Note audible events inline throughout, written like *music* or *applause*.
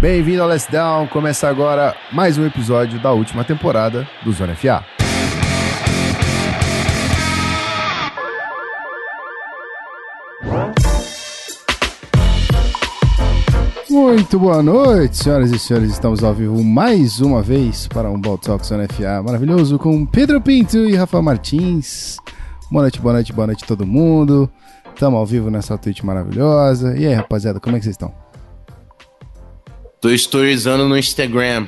Bem-vindo ao Let's Down. Começa agora mais um episódio da última temporada do Zona FA. Muito boa noite, senhoras e senhores. Estamos ao vivo mais uma vez para um Ball Talk Zona FA maravilhoso com Pedro Pinto e Rafa Martins. Boa noite, boa noite, boa noite todo mundo. Estamos ao vivo nessa Twitch maravilhosa. E aí, rapaziada, como é que vocês estão? Tô storyzando no Instagram.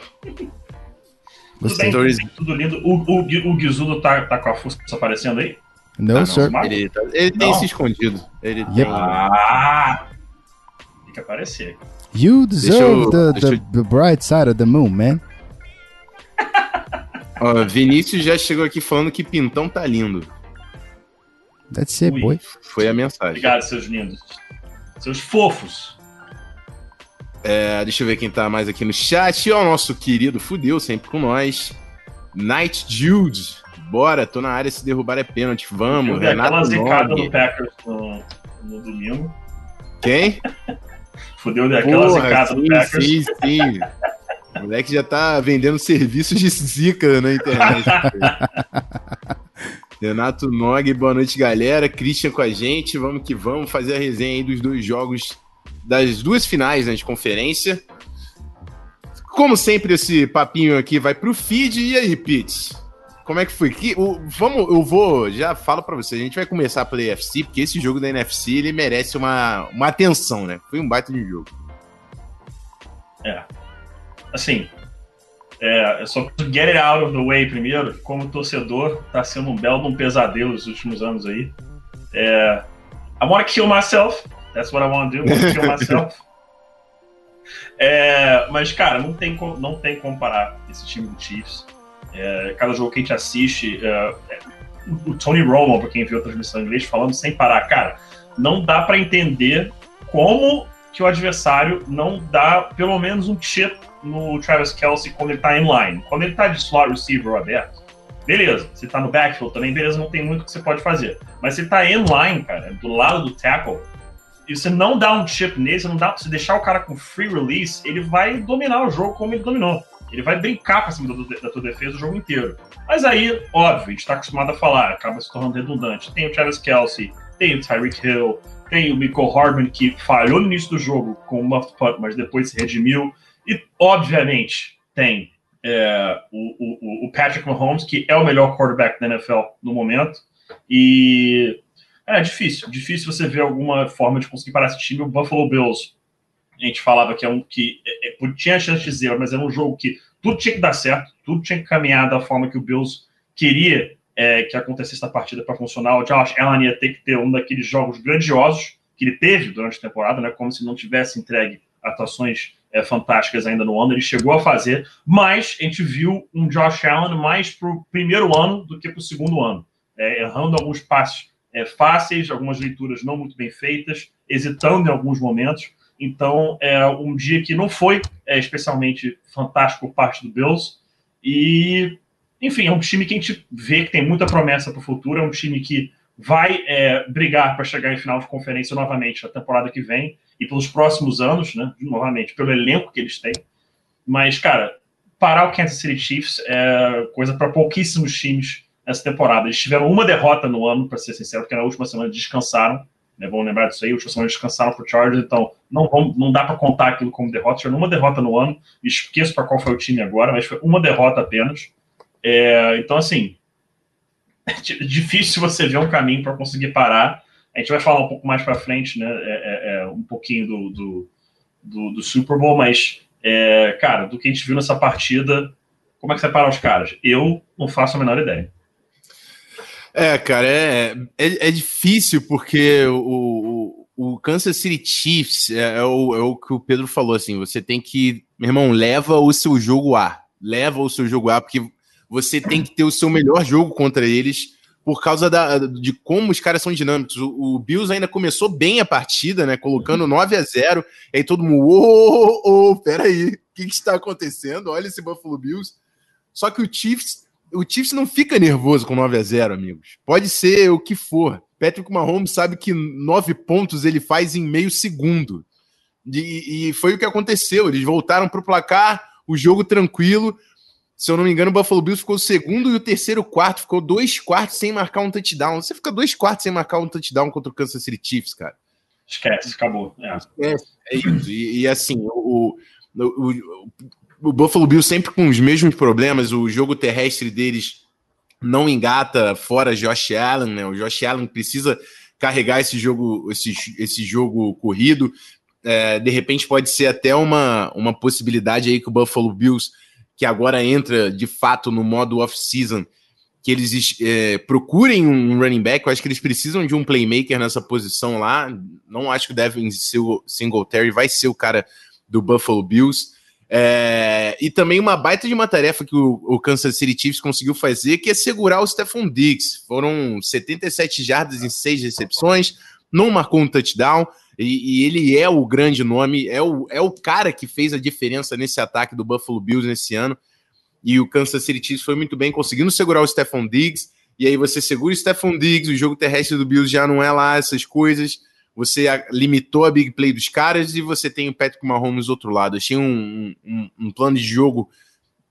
Tudo bem, tudo, bem, tudo lindo. O, o, o Guizudo tá, tá com a força aparecendo aí? Não, Tá, senhor. não, Ele, tá- ele tem Não. se escondido. Ele Yep. tem. Ah! Tem que aparecer. You deserve eu- the, the, eu- the bright side of the moon, man. Ó, Vinícius já chegou aqui falando que Pintão tá lindo. That's it, Ui. boy. Foi a mensagem. Obrigado, seus lindos. Seus fofos. É, deixa eu ver quem tá mais aqui no chat. Ó, o nosso querido Fudeu, sempre com nós. Night Jude. Bora, tô na área, se derrubar é pênalti. Vamos, Eu dei aquela Renato zicada Nogue. no Packers no, no domingo. Quem? *laughs* Fudeu daquela Porra, zicada sim, Packers. sim, sim. *laughs* O moleque já tá vendendo serviços de zica na internet. *laughs* Renato Nog, boa noite, galera. Christian com a gente. Vamos que vamos fazer a resenha aí dos dois jogos, das duas finais né, de conferência. Como sempre, esse papinho aqui vai pro feed. E aí, Pete? Como é que foi? Que, o, vamos, eu vou, já falo pra você, a gente vai começar pela NFC, porque esse jogo da NFC ele merece uma, uma atenção, né? Foi um baita de jogo. Assim, é, eu só get it out of the way primeiro. Como torcedor, tá sendo um belo um pesadelo nos últimos anos aí. É, I wanna kill myself. That's what I wanna do. I wanna kill myself. *laughs* É, mas, cara, não tem, não tem como comparar esse time do Chiefs. É, cada jogo que a gente assiste, é, é, o- Tony Romo, pra quem viu a transmissão em inglês, falando sem parar, cara, não dá pra entender como que o adversário não dá pelo menos um chip no Travis Kelsey quando ele tá em line. Quando ele tá de slot receiver aberto, beleza. Se tá no backfield também, beleza, não tem muito que você pode fazer. Mas se tá em line, cara, do lado do tackle, e você não dá um chip nele, você não dá você deixar o cara com free release, ele vai dominar o jogo como ele dominou. Ele vai brincar pra cima da tua defesa o jogo inteiro. Mas aí, óbvio, a gente tá acostumado a falar, acaba se tornando redundante. Tem o Travis Kelsey, tem o Tyreek Hill, tem o Michael Hardman que falhou no início do jogo com o muffed punt, mas depois se redimiu. E, obviamente, tem é, o, o- o Patrick Mahomes, que é o melhor quarterback da NFL no momento. E é difícil, difícil você ver alguma forma de conseguir parar esse time. O Buffalo Bills, a gente falava que, é um, que é, é, tinha chance de zero, mas era um jogo que tudo tinha que dar certo, tudo tinha que caminhar da forma que o Bills queria é, que acontecesse na partida para funcionar. O Josh Allen ia ter que ter um daqueles jogos grandiosos que ele teve durante a temporada, né, como se não tivesse entregue atuações é, fantásticas ainda no ano. Ele chegou a fazer, mas a gente viu um Josh Allen mais para o primeiro ano do que para o segundo ano, é, errando alguns passes é, fáceis, algumas leituras não muito bem feitas, hesitando em alguns momentos. Então, é um dia que não foi é, especialmente fantástico por parte do Bills. E, enfim, é um time que a gente vê que tem muita promessa para o futuro. É um time que vai é, brigar para chegar em final de conferência novamente na temporada que vem e pelos próximos anos, né? Novamente, pelo elenco que eles têm. Mas, cara, parar o Kansas City Chiefs é coisa para pouquíssimos times nessa temporada. Eles tiveram uma derrota no ano, para ser sincero, porque na última semana descansaram. Né, vamos lembrar disso aí, a última semana descansaram pro Chargers, então não, não dá para contar aquilo como derrota. Tiveram uma derrota no ano, esqueço para qual foi o time agora, mas foi uma derrota apenas. É, então, assim, é *laughs* difícil você ver um caminho para conseguir parar. A gente vai falar um pouco mais para frente, né? É, é, um pouquinho do, do, do, do Super Bowl, mas, é, cara, do que a gente viu nessa partida, como é que você para os caras? Eu não faço a menor ideia. É, cara, é, é, é difícil porque o, o, o Kansas City Chiefs é, é, o, é o que o Pedro falou, assim, você tem que, meu irmão, leva o seu jogo A, leva o seu jogo A, porque você tem que ter o seu melhor jogo contra eles por causa da, de como os caras são dinâmicos. O, o Bills ainda começou bem a partida, né, colocando 9 a 0 e aí todo mundo, ô, ô, ô, peraí, o que, que está acontecendo? Olha esse Buffalo Bills. Só que o Chiefs o Chiefs não fica nervoso com 9 a 0 amigos. Pode ser o que for. Patrick Mahomes sabe que nove pontos ele faz em meio segundo. E, e foi o que aconteceu. Eles voltaram para o placar, o jogo tranquilo. Se eu não me engano, o Buffalo Bills ficou o segundo e o terceiro quarto. Ficou dois quartos sem marcar um touchdown. Você fica dois quartos sem marcar um touchdown contra o Kansas City Chiefs, cara. Esquece, acabou. É, Esquece, é isso. E, e assim, o, o, o, o Buffalo Bills sempre com os mesmos problemas. O jogo terrestre deles não engata fora Josh Allen, né? O Josh Allen precisa carregar esse jogo, esse, esse jogo corrido. É, de repente pode ser até uma, uma possibilidade aí que o Buffalo Bills que agora entra de fato no modo off-season, que eles é, procurem um running back. Eu acho que eles precisam de um playmaker nessa posição lá. Não acho que o Singletary, vai ser o cara do Buffalo Bills. É, e também uma baita de uma tarefa que o, o, Kansas City Chiefs conseguiu fazer, que é segurar o Stephon Diggs. Foram 77 jardas em seis recepções, não marcou um touchdown. E, e, ele é o grande nome, é o, é o cara que fez a diferença nesse ataque do Buffalo Bills nesse ano. E o Kansas City Chiefs foi muito bem, conseguindo segurar o Stephon Diggs. E aí você segura o Stephon Diggs, o jogo terrestre do Bills já não é lá essas coisas. Você limitou a big play dos caras e você tem o Patrick Mahomes do outro lado. Achei um, um, um plano de jogo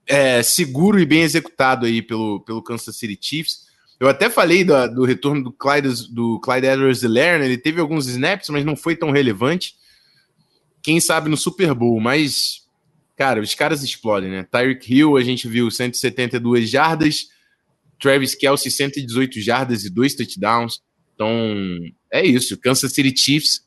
é, seguro e bem executado aí pelo, pelo Kansas City Chiefs. Eu até falei do, do retorno do Clyde, do Clyde edwards né? ele teve alguns snaps, mas não foi tão relevante. Quem sabe no Super Bowl, mas, cara, os caras explodem, né? Tyreek Hill, a gente viu 172 jardas, Travis Kelsey, 118 jardas e dois touchdowns. Então, é isso. Kansas City Chiefs,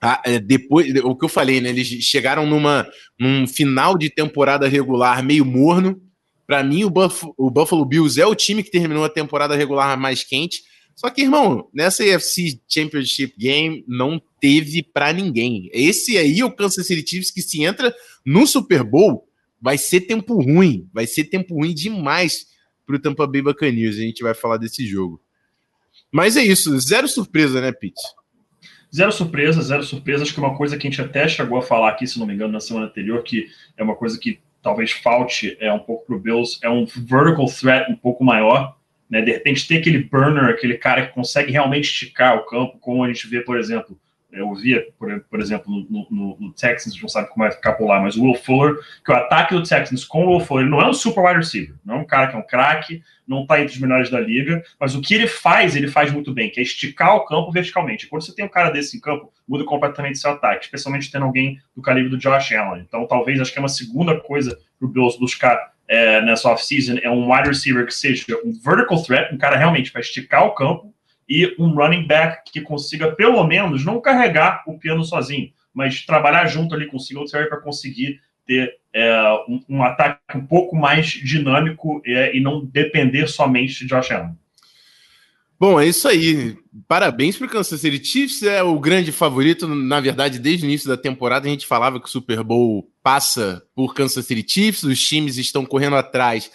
ah, é, depois, o que eu falei, né? Eles chegaram numa, num final de temporada regular meio morno, para mim, o, o Buffalo Bills é o time que terminou a temporada regular mais quente. Só que, irmão, nessa AFC Championship Game não teve para ninguém. Esse aí é o Kansas City Chiefs que se entra no Super Bowl, vai ser tempo ruim. Vai ser tempo ruim demais pro Tampa Bay Buccaneers. A gente vai falar desse jogo. Mas é isso, zero surpresa, né, Pete? Zero surpresa, zero surpresa. Acho que uma coisa que a gente até chegou a falar aqui, se não me engano, na semana anterior, que é uma coisa que talvez falte é um pouco para o Bills, é um vertical threat um pouco maior, né? De repente ter aquele burner, aquele cara que consegue realmente esticar o campo, como a gente vê, por exemplo, eu via, por, por exemplo, no, no, no, Texans, não sabe como vai ficar por lá, mas o Will Fuller, que o ataque do Texans com o Will Fuller, ele não é um super wide receiver, não é um cara que é um craque, não está entre os melhores da liga, mas o que ele faz, ele faz muito bem, que é esticar o campo verticalmente. Quando você tem um cara desse em campo, muda completamente seu ataque, especialmente tendo alguém do calibre do Josh Allen. Então, talvez, acho que é uma segunda coisa para o Bills buscar é, nessa off-season, é um wide receiver que seja um vertical threat, um cara realmente para esticar o campo, e um running back que consiga, pelo menos, não carregar o piano sozinho, mas trabalhar junto ali com o Singletary para conseguir ter é, um, um, ataque um pouco mais dinâmico é, e não depender somente de Josh Allen. Bom, é isso aí. Parabéns para o Kansas City Chiefs, é o grande favorito. Na verdade, desde o início da temporada a gente falava que o Super Bowl passa por Kansas City Chiefs, os times estão correndo atrás,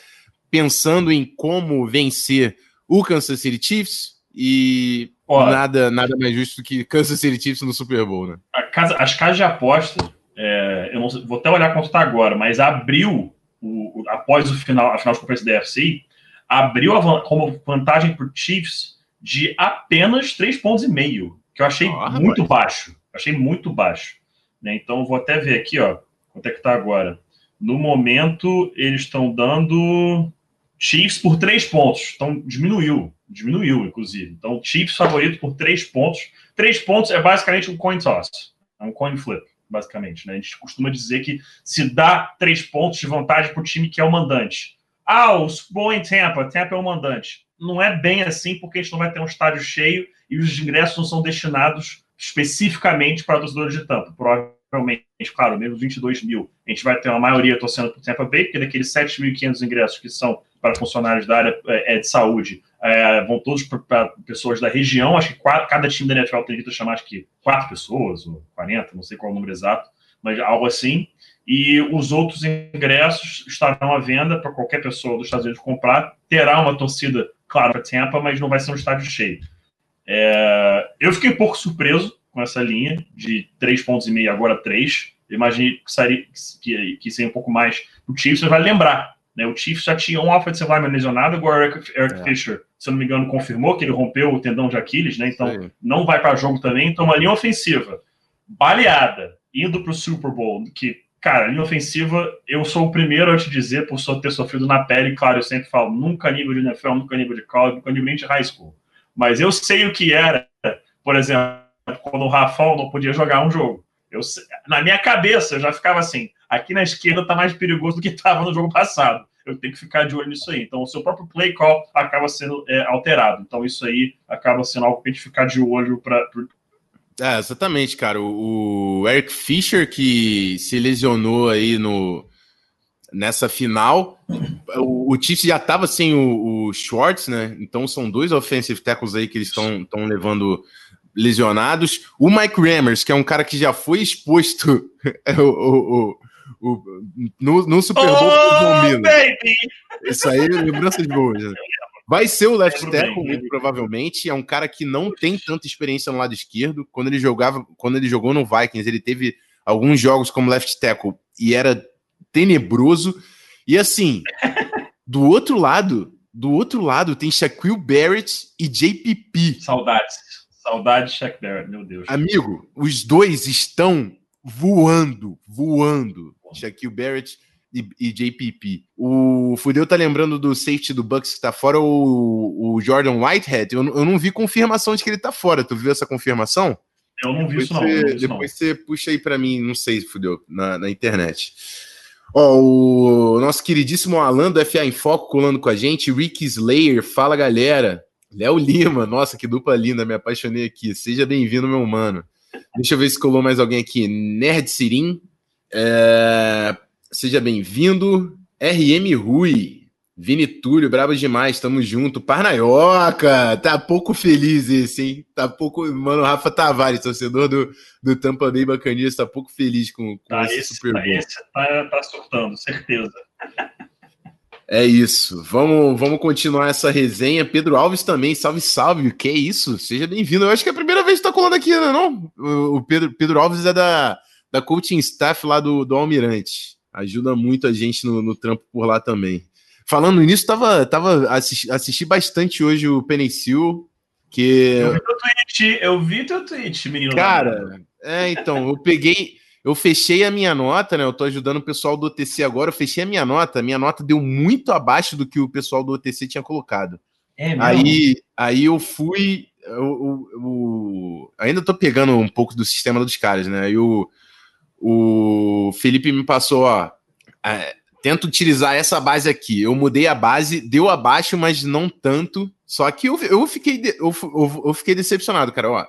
pensando em como vencer o Kansas City Chiefs. E nada, nada mais justo que Kansas City Chiefs no Super Bowl, né? Casa, as casas de aposta, é, eu não, vou até olhar quanto está agora, mas abriu, o, após o final, a final de conferência da UFC, abriu a, como vantagem para o Chiefs de apenas 3 pontos e meio, que eu achei oh, muito baixo. Achei muito baixo. Né? Então, vou até ver aqui, ó, quanto é que está agora. No momento, eles estão dando Chiefs por 3 pontos. Então, diminuiu diminuiu, inclusive. Então, Chiefs favorito por três pontos. Três pontos é basicamente um coin toss, é um coin flip, basicamente. Né? A gente costuma dizer que se dá três pontos de vantagem para o time que é o mandante. Ah, o Super em Tampa, Tampa é o mandante. Não é bem assim, porque a gente não vai ter um estádio cheio e os ingressos não são destinados especificamente para torcedores de Tampa. Provavelmente, claro, mesmo 22 mil, a gente vai ter uma maioria torcendo para Tampa Bay, porque daqueles 7.500 ingressos que são para funcionários da área é, de saúde, é, vão todos para pessoas da região. Acho que quatro, cada time da NFL tem que chamar, acho que quatro pessoas, ou 40, não sei qual é o número exato, mas algo assim. E os outros ingressos estarão à venda para qualquer pessoa dos Estados Unidos comprar. Terá uma torcida, claro, para Tampa, mas não vai ser um estádio cheio. É, eu fiquei um pouco surpreso com essa linha de três pontos e meio, agora três. Imaginei que, seria, que, que seria um pouco mais o Chiefs. Você vai lembrar, né? O Chiefs já tinha um offensive lineman lesionado, agora o Eric, Eric é. Fisher, se eu não me engano, confirmou que ele rompeu o tendão de Aquiles, né? Então Sim. não vai para jogo também. Então, uma linha ofensiva baleada indo para o Super Bowl, que, cara, linha ofensiva, eu sou o primeiro a te dizer, por só ter sofrido na pele, claro, eu sempre falo, nunca nível de NFL, nunca nível de college, nunca nível de high school. Mas eu sei o que era, por exemplo, quando o Rafão não podia jogar um jogo. Eu, na minha cabeça, eu já ficava assim, aqui na esquerda tá mais perigoso do que estava no jogo passado. Eu tenho que ficar de olho nisso aí. Então, o seu próprio play call acaba sendo é, alterado. Então, isso aí acaba sendo algo que a gente ficar de olho para é, exatamente, cara. O, o, Eric Fischer, que se lesionou aí no, nessa final, o, o Chiefs já estava sem o, o, Schwartz, né? Então são dois offensive tackles aí que eles estão levando lesionados. O Mike Rammers, que é um cara que já foi exposto *laughs* é, o, no, no Super Bowl oh, Isso aí, lembranças boas. Vai ser o left tackle, muito provavelmente. É um cara que não tem tanta experiência no lado esquerdo. Quando ele jogava, quando ele jogou no Vikings, ele teve alguns jogos como left tackle e era tenebroso. E assim, *laughs* do outro lado, do outro lado tem Shaquille Barrett e JPP. Saudades. Saudades de Shaq Barrett, meu Deus. Amigo, os dois estão voando, voando. Shaquille Barrett e, e JPP. O Fudeu tá lembrando do safety do Bucks que tá fora, o, o Jordan Whitehead. Eu, eu não vi confirmação de que ele tá fora. Tu viu essa confirmação? Eu não vi depois isso, não. Você, não vi isso, depois não. você puxa aí para mim, não sei, Fudeu, na, na internet. Ó, o nosso queridíssimo Alan do FA em Foco colando com a gente, Rick Slayer, fala galera. Léo Lima, *laughs* nossa, que dupla linda, me apaixonei aqui. Seja bem-vindo, meu mano. Deixa eu ver se colou mais alguém aqui. Nerd Sirim, é... seja bem-vindo. RM Rui, Vini Túlio, brabo demais, tamo junto. Parnaioca, tá pouco feliz esse, hein? Tá pouco. Mano, Rafa Tavares, torcedor do, do Tampa Bay Bacaninhas, tá pouco feliz com, com tá, esse, esse Super Bowl. Tá, esse tá, tá surtando, certeza. É isso. Vamos, vamos continuar essa resenha. Pedro Alves também, salve, salve. Que é isso? Seja bem-vindo. Eu acho que é a primeira vez que tá colando aqui, né, não? O Pedro, Pedro Alves é da, da coaching staff lá do, do Almirante. Ajuda muito a gente no, no trampo por lá também. Falando nisso, tava, tava assisti, assisti bastante hoje o Penicil, que... Eu vi teu tweet, eu vi teu tweet, menino. Cara, é, então, eu peguei... Eu fechei a minha nota, né? Eu tô ajudando o pessoal do OTC agora. Eu fechei a minha nota. Minha nota deu muito abaixo do que o pessoal do OTC tinha colocado. É aí, aí eu fui. Eu, eu, eu, ainda tô pegando um pouco do sistema dos caras, né? Aí o, o Felipe me passou, ó. É, tento utilizar essa base aqui. Eu mudei a base, deu abaixo, mas não tanto. Só que eu, eu, fiquei, eu, eu, eu fiquei decepcionado, cara. Ó,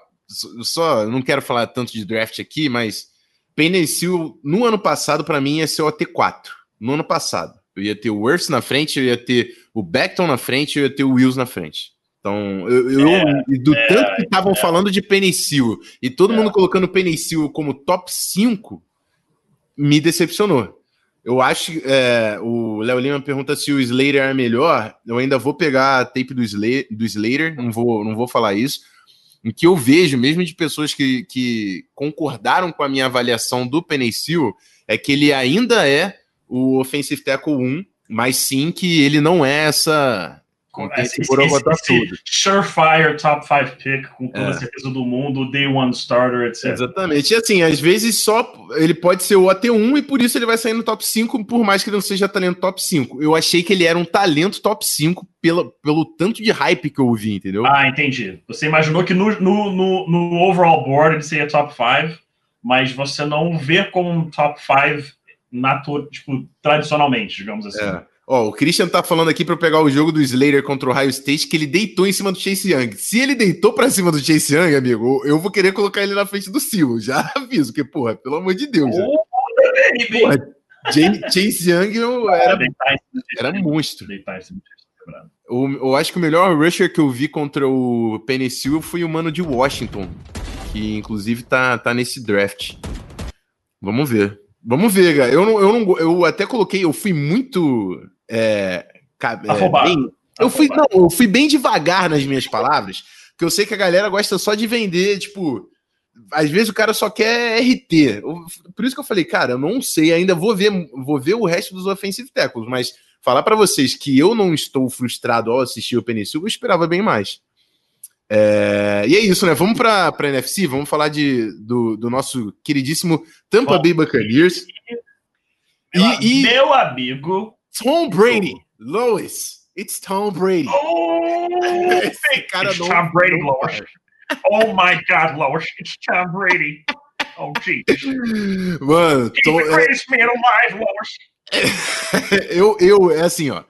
só não quero falar tanto de draft aqui, mas Penicil, no ano passado, para mim, ia ser o AT4. No ano passado. Eu ia ter o Worth na frente, eu ia ter o Beckton na frente, eu ia ter o Wills na frente. Então, eu, eu é, do é, tanto que estavam é. falando de Penicil e todo é. mundo colocando Penicil como top 5, me decepcionou. Eu acho que é, o Léo Lima pergunta se o Slater é melhor. Eu ainda vou pegar a tape do, Slater, do Slater não vou, não vou falar isso. O que eu vejo, mesmo de pessoas que, que concordaram com a minha avaliação do Penicil, é que ele ainda é o Offensive Tackle 1, mas sim que ele não é essa esse, esse, esse surefire top 5 pick com toda é. a certeza do mundo, day one starter, etc. Exatamente. E assim, às vezes só ele pode ser o AT1 e por isso ele vai sair no top 5, por mais que ele não seja talento top 5. Eu achei que ele era um talento top 5 pela, pelo tanto de hype que eu ouvi, entendeu? Ah, entendi. Você imaginou que no, no, no, no overall board ele seria top 5, mas você não vê como um top 5 tipo, tradicionalmente, digamos assim. É. Ó, o Christian tá falando aqui para pegar o jogo do Slater contra o Ohio State que ele deitou em cima do Chase Young. Se ele deitou para cima do Chase Young, amigo, eu vou querer colocar ele na frente do Silo. Já *laughs* aviso, que, porra, pelo amor de Deus. Oh, porra, Chase Young era, era monstro. Eu, eu acho que o melhor rusher que eu vi contra o Penicil foi o mano de Washington, que inclusive tá, tá nesse draft. Vamos ver. Vamos ver, cara. Eu, não, eu, não, eu até coloquei, eu fui muito é, é, bem, eu fui, não, eu fui bem devagar nas minhas palavras, porque eu sei que a galera gosta só de vender, tipo, às vezes o cara só quer RT. Por isso que eu falei, cara, eu não sei, ainda vou ver, vou ver o resto dos offensive tackles, mas falar para vocês que eu não estou frustrado ao assistir o Penicil, eu esperava bem mais. É, e é isso, né? Vamos para a NFC, vamos falar de, do, do nosso queridíssimo Tampa Bom, Bay Buccaneers. E, e, meu amigo Tom Brady, Lois, it's Tom Brady. Oh, *laughs* Esse cara it's não, Tom Brady, Lois. Oh my God, Lois, it's Tom Brady. Oh, Jesus. Mano, Tom, é... mais, Lois. *laughs* eu, eu, é assim, ó.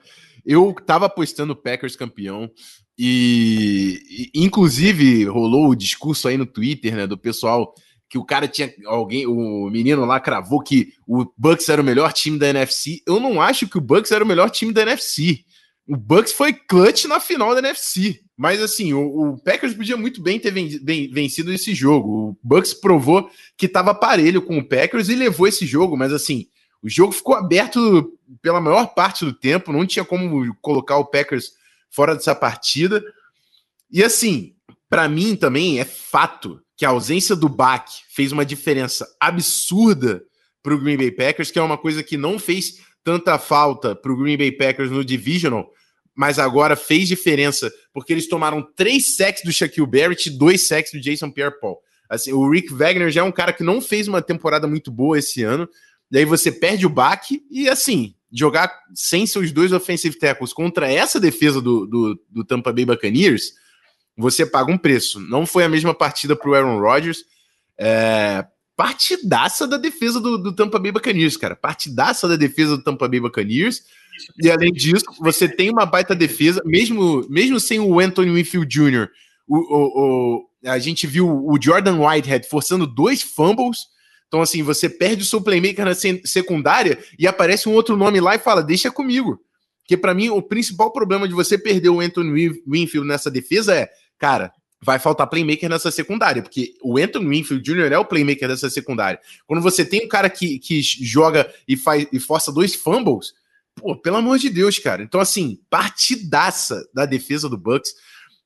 Eu tava apostando o Packers campeão. E, e, inclusive rolou o discurso aí no Twitter, né, do pessoal que o cara tinha alguém, o menino lá cravou que o Bucks era o melhor time da NFC. Eu não acho que o Bucks era o melhor time da NFC. O Bucks foi clutch na final da NFC. Mas assim, o, o Packers podia muito bem ter vencido esse jogo. O Bucks provou que estava parelho com o Packers e levou esse jogo, mas assim, o jogo ficou aberto pela maior parte do tempo, não tinha como colocar o Packers fora dessa partida. E assim, para mim também é fato que a ausência do Bach fez uma diferença absurda para o Green Bay Packers, que é uma coisa que não fez tanta falta para o Green Bay Packers no Divisional, mas agora fez diferença porque eles tomaram três sacks do Shaquille Barrett e dois sacks do Jason Pierre-Paul. Assim, o Rick Wagner já é um cara que não fez uma temporada muito boa esse ano, daí você perde o Bach e assim, jogar sem seus dois offensive tackles contra essa defesa do, do, do Tampa Bay Buccaneers, você paga um preço. Não foi a mesma partida para o Aaron Rodgers. É, partidaça da defesa do, do, Tampa Bay Buccaneers, cara. Partidaça da defesa do Tampa Bay Buccaneers. E além disso, você tem uma baita defesa, mesmo, mesmo sem o Anthony Winfield Jr., o, o, o, a gente viu o Jordan Whitehead forçando dois fumbles então, assim, você perde o seu playmaker na secundária e aparece um outro nome lá e fala: deixa comigo. Porque, para mim, o principal problema de você perder o Anthony Winfield nessa defesa é, cara, vai faltar playmaker nessa secundária, porque o Anthony Winfield Jr. é o playmaker dessa secundária. Quando você tem um cara que, que joga e faz e força dois fumbles, pô, pelo amor de Deus, cara. Então, assim, partidaça da defesa do Bucks.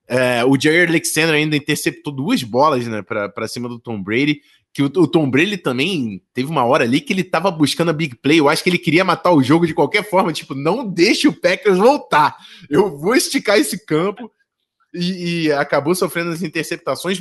É, o Jair Alexander ainda interceptou duas bolas né, para cima do Tom Brady que o, Tom Brady também teve uma hora ali que ele tava buscando a big play. Eu acho que ele queria matar o jogo de qualquer forma. Tipo, não deixe o Packers voltar. Eu vou esticar esse campo. E, e acabou sofrendo as interceptações.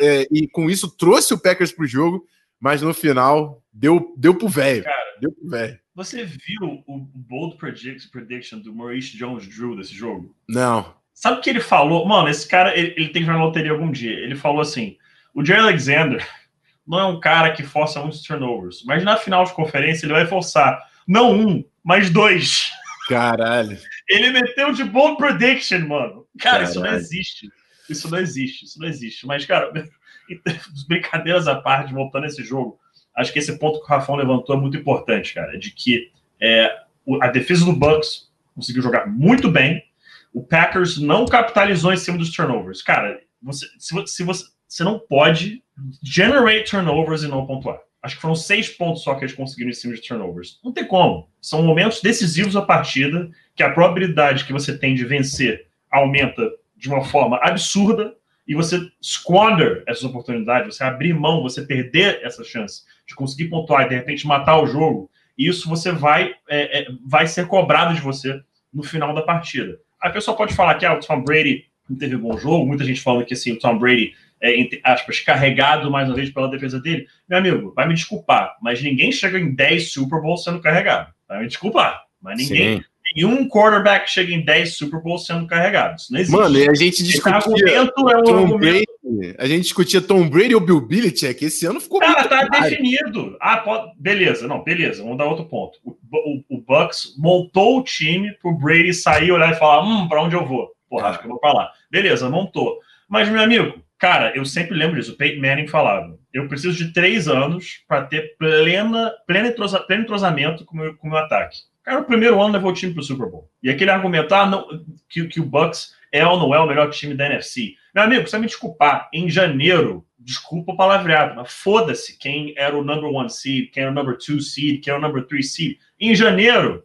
É, e com isso trouxe o Packers pro jogo. Mas no final, deu, deu pro velho. Deu pro velho. Você viu o bold prediction do Maurice Jones Drew desse jogo? Não. Sabe o que ele falou? Mano, esse cara, ele, ele tem que jogar na loteria algum dia. Ele falou assim: o Jerry Alexander *laughs* não é um cara que força muitos turnovers, mas na final de conferência ele vai forçar não um, mas dois. Caralho. Ele meteu de bold prediction, mano. Cara, Caralho. isso não existe. Isso não existe, isso não existe. Mas, cara, *laughs* brincadeiras à parte, voltando a esse jogo, acho que esse ponto que o Rafão levantou é muito importante, cara, de que é, a defesa do Bucks conseguiu jogar muito bem, o Packers não capitalizou em cima dos turnovers. Cara, você, se, se você, você não pode generate turnovers e não pontuar. Acho que foram seis pontos só que eles conseguiram em cima de turnovers. Não tem como. São momentos decisivos da partida que a probabilidade que você tem de vencer aumenta de uma forma absurda e você squander essas oportunidades, você abrir mão, você perder essa chance de conseguir pontuar e de repente matar o jogo, e isso você vai, é, é, vai ser cobrado de você no final da partida. A pessoa pode falar que ah, o Tom Brady não teve um bom jogo, muita gente falando que assim, o Tom Brady é, entre aspas, carregado mais uma vez pela defesa dele. Meu amigo, vai me desculpar, mas ninguém chega em 10 Super Bowls sendo carregado. Vai me desculpar, mas ninguém. Sim. Nenhum quarterback chega em 10 Super Bowls sendo carregado. Isso não existe. Mano, e a gente discutia. Argumento é um Tom argumento... Brady, a gente discutia Tom Brady ou Bill Belichick. Esse ano ficou. Cara, tá claro. definido. Ah, pode... beleza, não, beleza. Vamos dar outro ponto. O, o, o Bucks montou o time pro Brady sair, olhar e falar: hum, pra onde eu vou? Porra, acho que eu vou pra lá. Beleza, montou. Mas, meu amigo, Cara, eu sempre lembro disso. O Peyton Manning falava: eu preciso de três anos para ter plena, plena entrosa, pleno entrosamento com o meu, com meu ataque. Cara, o primeiro ano levou o time para o Super Bowl. E aquele argumentar ah, não, que, que o Bucks é ou não é o melhor time da NFC. Meu amigo, você me desculpar, em janeiro, desculpa o palavreado, mas foda-se quem era o number one seed, quem era o number two seed, quem era o number three seed. Em janeiro,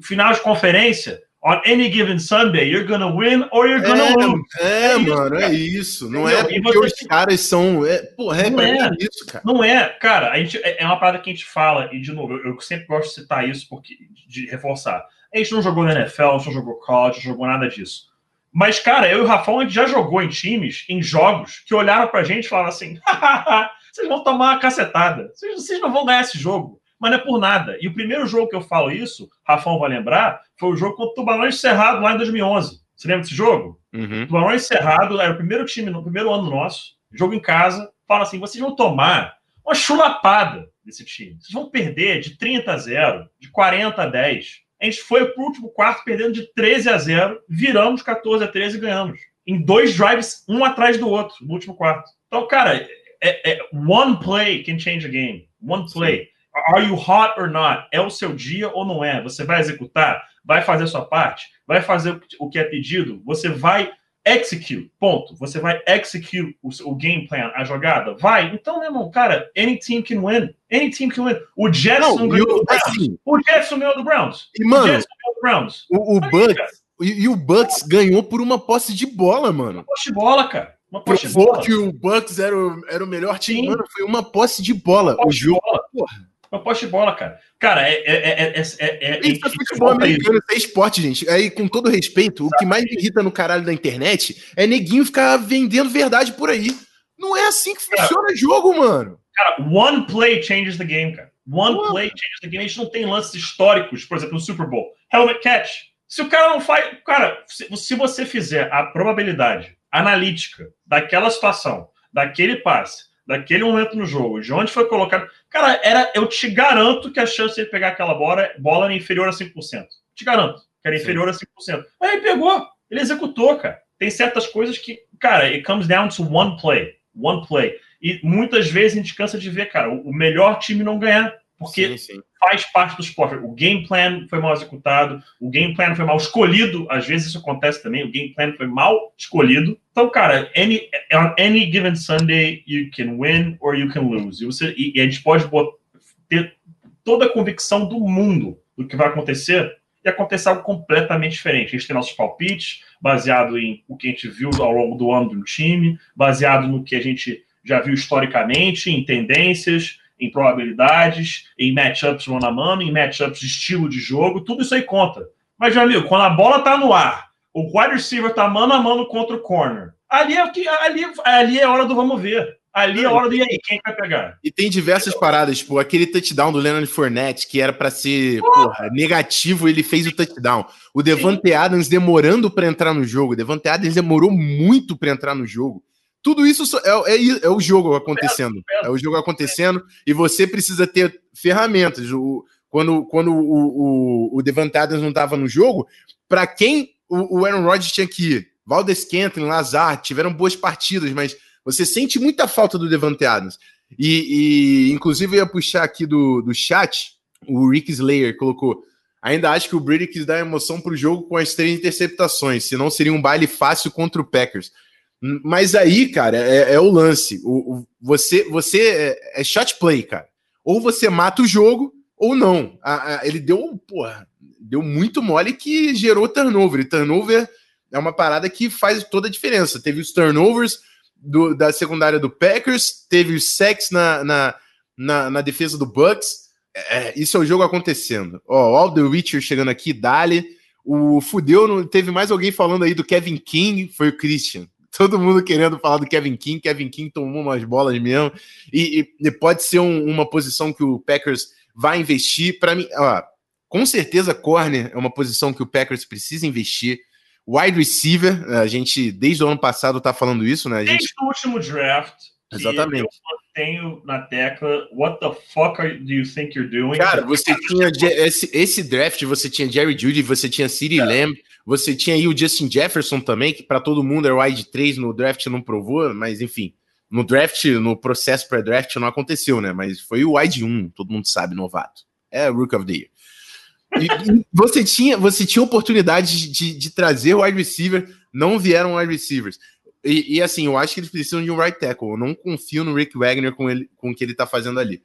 final de conferência, on any given Sunday, you're gonna win or you're gonna é, lose. É, é mano, é isso. Não é Entendeu? é porque os caras são. É, porra, é, não é isso, cara. Não é, cara. A gente, é, é uma parada que a gente fala, e de novo, eu, eu sempre gosto de citar isso porque, de reforçar. A gente não jogou na NFL, a gente não jogou college, não jogou nada disso. Mas, cara, eu e o Rafão, a gente já jogou em times, em jogos, que olharam pra gente e falaram assim: *laughs* vocês vão tomar uma cacetada, vocês, vocês não vão ganhar esse jogo. Mas não é por nada. E o primeiro jogo que eu falo isso, Rafão vai lembrar, foi o jogo contra o Tubarões Cerrado lá em 2011. Você lembra desse jogo? Uhum. Tubarões Cerrado era o primeiro time, no primeiro ano nosso, jogo em casa. Fala assim: vocês vão tomar uma chulapada desse time. Vocês vão perder de 30 a 0, de 40 a 10. A gente foi pro último quarto perdendo de 13 a 0, viramos 14 a 13 e ganhamos. Em dois drives, um atrás do outro, no último quarto. Então, cara, é, é, one play can change a game. One play. Sim. Are you hot or not? É o seu dia ou não é? Você vai executar? Vai fazer a sua parte? Vai fazer o que é pedido? Você vai execute, ponto. Você vai execute o, o, game plan, a jogada? Vai. Então, meu irmão, cara, any team can win. Any team can win. O Jets não, ganhou do Browns. Assim, o Jets ganhou do Browns. E, mano, o Jets ganhou do Browns. O, o Bucks... E, e, o Bucks ganhou por uma posse de bola, mano. Uma posse de bola, cara. Uma posse Provou de bola. que o Bucks era o, era o melhor time, Sim. mano. Foi uma posse de bola. Posse o jogo, bola. porra. Uma poste de bola, cara. Cara, é. é, é, é, é isso é futebol americano, isso é esporte, gente. Aí, com todo respeito, o que mais me irrita no caralho da internet é neguinho ficar vendendo verdade por aí. Não é assim que funciona cara, jogo, mano. Cara, one play changes the game, cara. One play changes the game. A gente não tem lances históricos, por exemplo, no Super Bowl. Helmet catch. Se o cara não faz. Cara, se você fizer a probabilidade analítica daquela situação, daquele passe, daquele momento no jogo, de onde foi colocado. Cara, era, eu te garanto que a chance de ele pegar aquela bola, bola era inferior a 5%. Te garanto que era inferior Sim. a 5%. Mas ele pegou, ele executou, cara. Tem certas coisas que, cara, it comes down to one play. One play. E muitas vezes a gente cansa de ver, cara, o melhor time não ganhar. Porque sim, sim. Faz parte do esporte. O game plan foi mal executado, o game plan foi mal escolhido. Às vezes isso acontece também, o game plan foi mal escolhido. Então, cara, any, on any given Sunday, you can win or you can lose. E, você, e a gente pode botar, ter toda a convicção do mundo do que vai acontecer e acontecer algo completamente diferente. A gente tem nossos palpites, baseado em o que a gente viu ao longo do ano do time, baseado no que a gente já viu historicamente, em tendências, em probabilidades, em matchups mano a mano, em matchups de estilo de jogo, tudo isso aí conta. Mas, meu amigo, quando a bola tá no ar, o wide receiver tá mano a mano contra o corner, ali é, que, ali, ali é hora do vamos ver. Ali é hora do e aí, quem vai pegar? E tem diversas paradas, tipo, aquele touchdown do Leonard Fournette, que era para ser porra, negativo, ele fez o touchdown. O Devante Adams demorando para entrar no jogo. O Devante Adams demorou muito para entrar no jogo. Tudo isso é, é, é o jogo acontecendo. É o jogo acontecendo e você precisa ter ferramentas. O, quando quando o, o, o Devante Adams não estava no jogo, para quem o, o, Aaron Rodgers tinha que ir? Valdez Kentlin, Lazar, tiveram boas partidas, mas você sente muita falta do Devante Adams. E, e inclusive, eu ia puxar aqui do, do chat, o Rick Slayer colocou. Ainda acho que o Brady quis dar emoção para o jogo com as três interceptações, senão seria um baile fácil contra o Packers. Mas aí, cara, é, é o lance. O, o, você você é, é, shot play, cara. Ou você mata o jogo, ou não. A, a, ele deu, porra, deu muito mole que gerou turnover. E turnover é uma parada que faz toda a diferença. Teve os turnovers do, da secundária do Packers, teve os sacks na, na, na, na defesa do Bucks. É, isso é o jogo acontecendo. Ó, All the Witcher chegando aqui, Dali. O Fudeu, teve mais alguém falando aí do Kevin King, foi o Christian todo mundo querendo falar do Kevin King. Kevin King tomou umas bolas mesmo. E, e, e pode ser um, uma posição que o Packers vai investir. Para mim, ó, com certeza, corner é uma posição que o Packers precisa investir. Wide receiver, a gente desde o ano passado tá falando isso, né? A gente... Desde o último draft. Exatamente. Eu tenho na tecla What the fuck are, do you think you're doing? Cara, você tinha esse, esse draft, você tinha Jerry Judy, você tinha City é. Lamb, você tinha aí o Justin Jefferson também, que para todo mundo era wide 3 no draft, não provou, mas enfim, no draft, no processo pré-draft não aconteceu, né? Mas foi o wide 1, todo mundo sabe, novato. É Rook of the Year. E você tinha você tinha oportunidade de, de trazer o wide receiver, não vieram wide receivers. E, e, assim, eu acho que eles precisam de um right tackle. Eu não confio no Rick Wagner com, ele, com o que ele tá fazendo ali.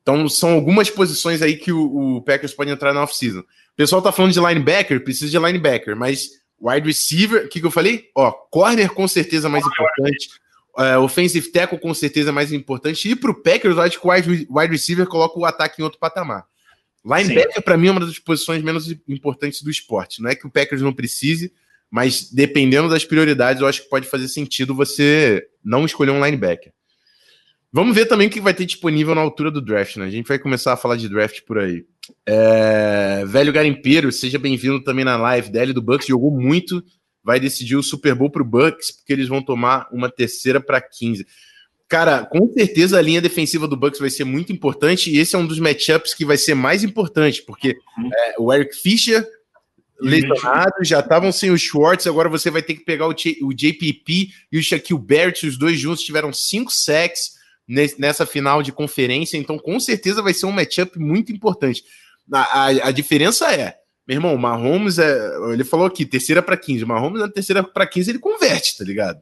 Então, são algumas posições aí que o, o Packers pode entrar na off-season pessoal tá falando de linebacker, precisa de linebacker, mas wide receiver, o que, que eu falei? Ó, corner com certeza mais importante. Uh, offensive tackle com certeza mais importante. E pro Packers, eu acho que o wide, wide receiver coloca o ataque em outro patamar. Linebacker, para mim, é uma das posições menos importantes do esporte. Não é que o Packers não precise, Mas dependendo das prioridades, eu acho que pode fazer sentido você não escolher um linebacker. Vamos ver também o que vai ter disponível na altura do draft, né? A gente vai começar a falar de draft por aí. É... Velho Garimpeiro, seja bem-vindo também na live. DL do Bucks jogou muito, vai decidir o Super Bowl pro Bucks, porque eles vão tomar uma terceira para 15. Cara, com certeza a linha defensiva do Bucks vai ser muito importante e esse é um dos matchups que vai ser mais importante, porque uhum. é, o Eric Fischer lesionado, já estavam sem o Schwartz, agora você vai ter que pegar o, J, o JPP e o Shaquille Barrett, os dois juntos tiveram cinco sacks nessa final de conferência, então com certeza vai ser um matchup muito importante. A, a, a diferença é, meu irmão, o Mahomes é. Ele falou aqui, terceira para 15. O Mahomes na terceira para 15 ele converte, tá ligado?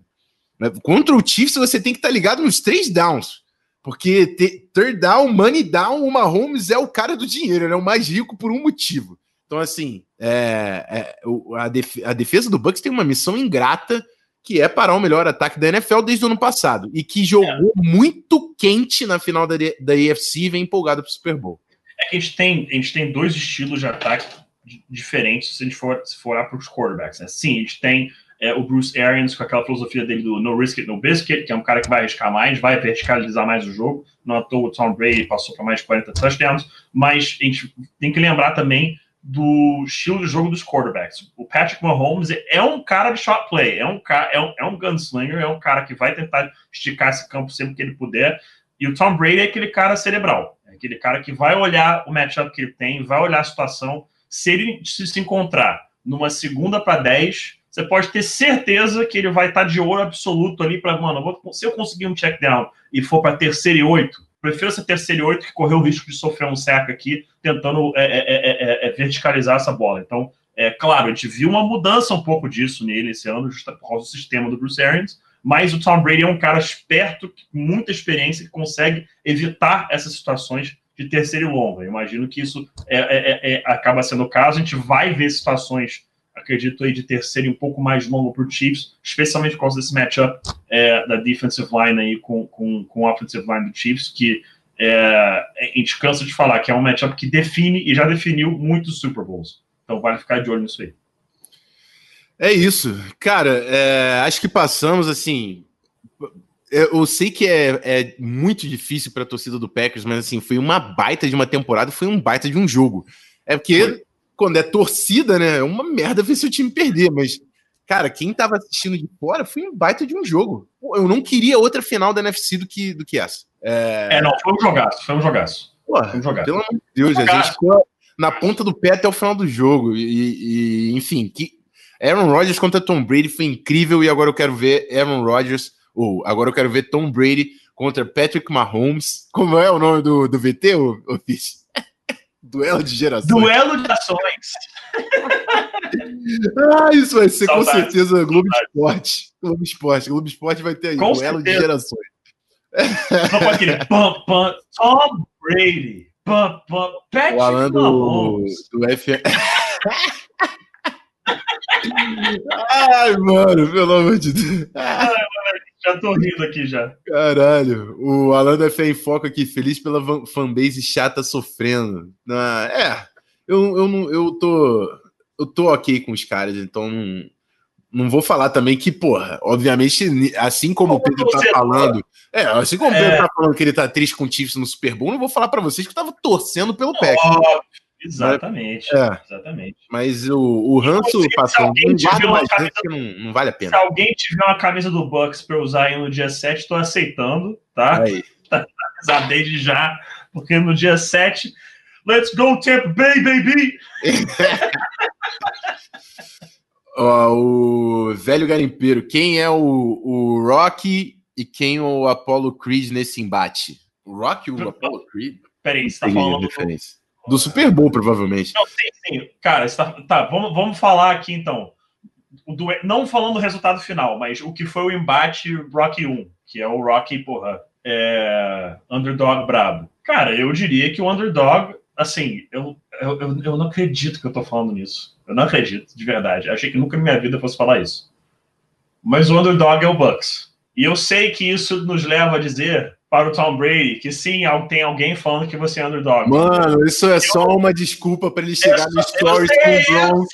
Contra o Chiefs você tem que estar tá ligado nos três downs. Porque te, third down, money down, o Mahomes é o cara do dinheiro, ele é o mais rico por um motivo. Então, assim, é, é, a, def, a defesa do Bucks tem uma missão ingrata que é parar o melhor ataque da NFL desde o ano passado e que jogou é. muito quente na final da, da AFC e vem empolgado para o Super Bowl. É que a gente tem, a gente tem dois estilos de ataque diferentes se a gente for, se for para os quarterbacks. Né? Sim, a gente tem é, o Bruce Arians com aquela filosofia dele do no risk it, no biscuit, que é um cara que vai arriscar mais, vai verticalizar mais o jogo. Não à toa o Tom Brady passou para mais de 40 touchdowns, mas a gente tem que lembrar também do estilo de jogo dos quarterbacks. O Patrick Mahomes é um cara de shot play, é um, cara, é um, é um gunslinger, é um cara que vai tentar esticar esse campo sempre que ele puder. E o Tom Brady é aquele cara cerebral, é aquele cara que vai olhar o matchup que ele tem, vai olhar a situação. Se ele se encontrar numa segunda para 10, você pode ter certeza que ele vai estar de ouro absoluto ali para, mano, se eu conseguir um check down e for para terceira e oito, Prefiro ser terceiro e oito que correr o risco de sofrer um seco aqui, tentando é é, é, é, é, verticalizar essa bola. Então, é claro, a gente viu uma mudança um pouco disso nele esse ano, justo por causa do sistema do Bruce Arians, mas o Tom Brady é um cara esperto, com muita experiência, que consegue evitar essas situações de terceiro e longa. Eu imagino que isso é, acaba sendo o caso. A gente vai ver situações acredito aí de terceiro e um pouco mais longo para o Chiefs, especialmente por causa desse matchup é, da defensive line aí com, com, com o offensive line do Chiefs, que é, a gente cansa de falar que é um matchup que define e já definiu muitos Super Bowls. Então vale ficar de olho nisso aí. É isso. Cara, é, acho que passamos assim. Eu sei que é, é muito difícil para a torcida do Packers, mas assim, foi uma baita de uma temporada, foi um baita de um jogo. É porque foi quando é torcida, né? É uma merda ver seu time perder, mas, cara, quem tava assistindo de fora foi um baita de um jogo. Eu não queria outra final da NFC do que, do que essa. É... é, não, foi um jogaço, foi um jogaço. Pô, foi um jogaço. Pelo amor de Deus, a gente ficou na ponta do pé até o final do jogo. E, e, enfim, que Aaron Rodgers contra Tom Brady foi incrível e agora eu quero ver Aaron Rodgers, ou agora eu quero ver Tom Brady contra Patrick Mahomes. Como é o nome do, do VT, ô, ô? Duelo de gerações. Duelo de ações. *laughs* ah, isso vai ser com certeza Globo Esporte. Globo Esporte. Globo Esporte vai ter aí. Com duelo certeza. de gerações. Não pode aquele *laughs* pam, pam, Tom Brady. Pam, pam, Patrick o Alan do, do F... *laughs* Ai, mano, pelo amor de Deus. Ai, já tô rindo aqui já. Caralho. O Alan da Fé em Foco aqui, feliz pela fanbase chata sofrendo. Ah, é, eu, eu, não, eu tô. Eu tô ok com os caras, então não, não vou falar também que, porra, obviamente, assim como o Pedro tá falando. É, assim como o Pedro é. tá falando que ele tá triste com o Chiefs no Super Bowl, não vou falar para vocês que eu tava torcendo pelo Packers. Exatamente, é, exatamente. Mas o, o ranço não, mais camisa, não, não, vale a pena. Se alguém tiver uma camisa do Bucks para usar aí no dia 7, estou aceitando, tá? Aí. *laughs* Tá desde já, porque no dia 7, let's go Tampa Bay, baby! *laughs* Ó, o velho garimpeiro, quem é o, o Rock e quem é o Apollo Creed nesse embate? O Rock e o Apollo Creed? Peraí, você tá falando... Diferença. Do Super Bowl, provavelmente. Não, sim, sim. Cara, tá, tá, vamos, vamos falar aqui então. Do, não falando do resultado final, mas o que foi o embate Rocky 1, que é o Rocky, porra, é, underdog brabo. Cara, eu diria que o underdog, assim, eu, eu, eu, eu não acredito que eu tô falando nisso. Eu não acredito, de verdade. Achei que nunca na minha vida fosse falar isso. Mas o underdog é o Bucks. E eu sei que isso nos leva a dizer para o Tom Brady, que sim, tem alguém falando que você é underdog. Mano, isso é só uma desculpa para ele chegar no Stories com o.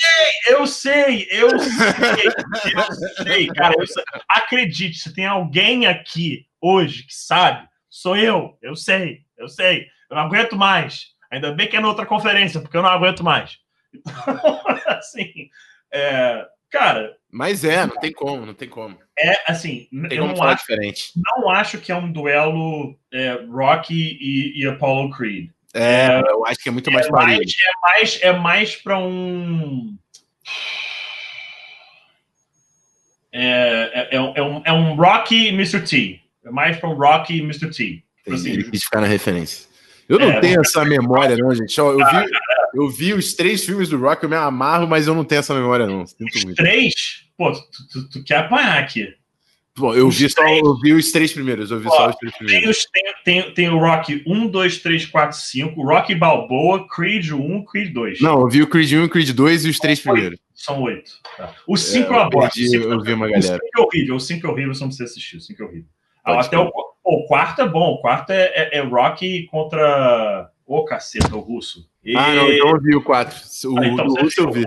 Eu sei, eu sei, eu sei, eu sei, cara. Eu sei. Acredite, se tem alguém aqui hoje que sabe, sou eu. Eu sei, eu sei. Eu não aguento mais. Ainda bem que é na outra conferência, porque eu não aguento mais. *laughs* Então, assim, é, cara. Mas é, não tem como, não tem como. É assim, tem eu não acho, diferente. não acho que é um duelo é, Rocky e, e, Apollo Creed. É, é, eu acho que é muito mais é mais, é mais É mais para um. É, é, é, um, é um Rocky Mr. T. É mais para um Rocky Mr. T. Assim, ele quis ficar na referência. Eu não é, tenho essa memória, não, gente. eu, vi, eu vi os três filmes do Rock, eu me amarro, mas eu não tenho essa memória, não. Sinto muito. Três? Pô, tu, tu, tu, quer apanhar aqui. Bom, eu vi, só, eu vi os três primeiros. Eu vi Ó, só os três primeiros. Tem, tem, tem, o Rock 1, 2, 3, 4, 5, Rock Balboa, Creed 1, Creed 2. Não, eu vi o Creed 1 e o Creed 2 e os três primeiros. São oito. Tá. O 5 é, eu aborto. Eu, vi uma galera. O 5 é horrível, o 5 é horrível, você não precisa assistir. O 5 é horrível. Até o, o, quarto é bom. O quarto é, é, é Rock contra. Ô, oh, caceta, o russo. E... Ah, não, então eu vi o 4. O, ah, então, o russo eu vi.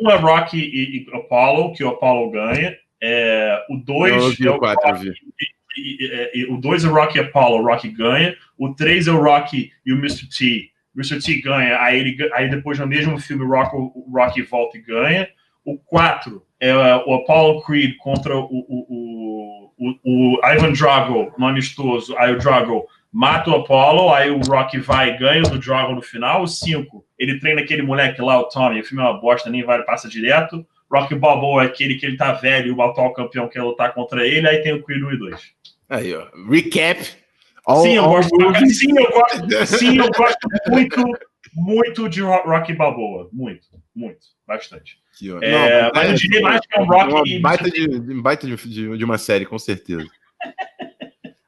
Um é Rock e, e Apollo, que o Apollo ganha. É, o 2 é o 4, Rock, e, e, o 2 é Rock e Apollo, o Rock ganha. O 3 é o Rocky e o Mr. T. O Mr. T ganha, aí, ele, aí depois no mesmo filme o Rock, o Rocky volta e ganha. O 4 é o Apollo Creed contra o, o, o, o, Ivan Drago no amistoso. Aí o Drago mata o Apollo, aí o Rock vai e ganha do Drago no final. O 5, ele treina aquele moleque lá, o Tommy. O filme é uma bosta, nem vai, passa direto. Rock Balboa é aquele que ele tá velho e o atual campeão quer lutar contra ele. Aí tem o Creed 1 e 2. Aí, ó. Recap. All, sim, eu gosto, sim, eu gosto, *laughs* sim, eu gosto muito, muito de Rock Balboa. Muito, muito, bastante. Aqui, é, não, mas eu diria mais que é um Rock. Uma baita, de, baita de, de, de uma série, com certeza. *laughs*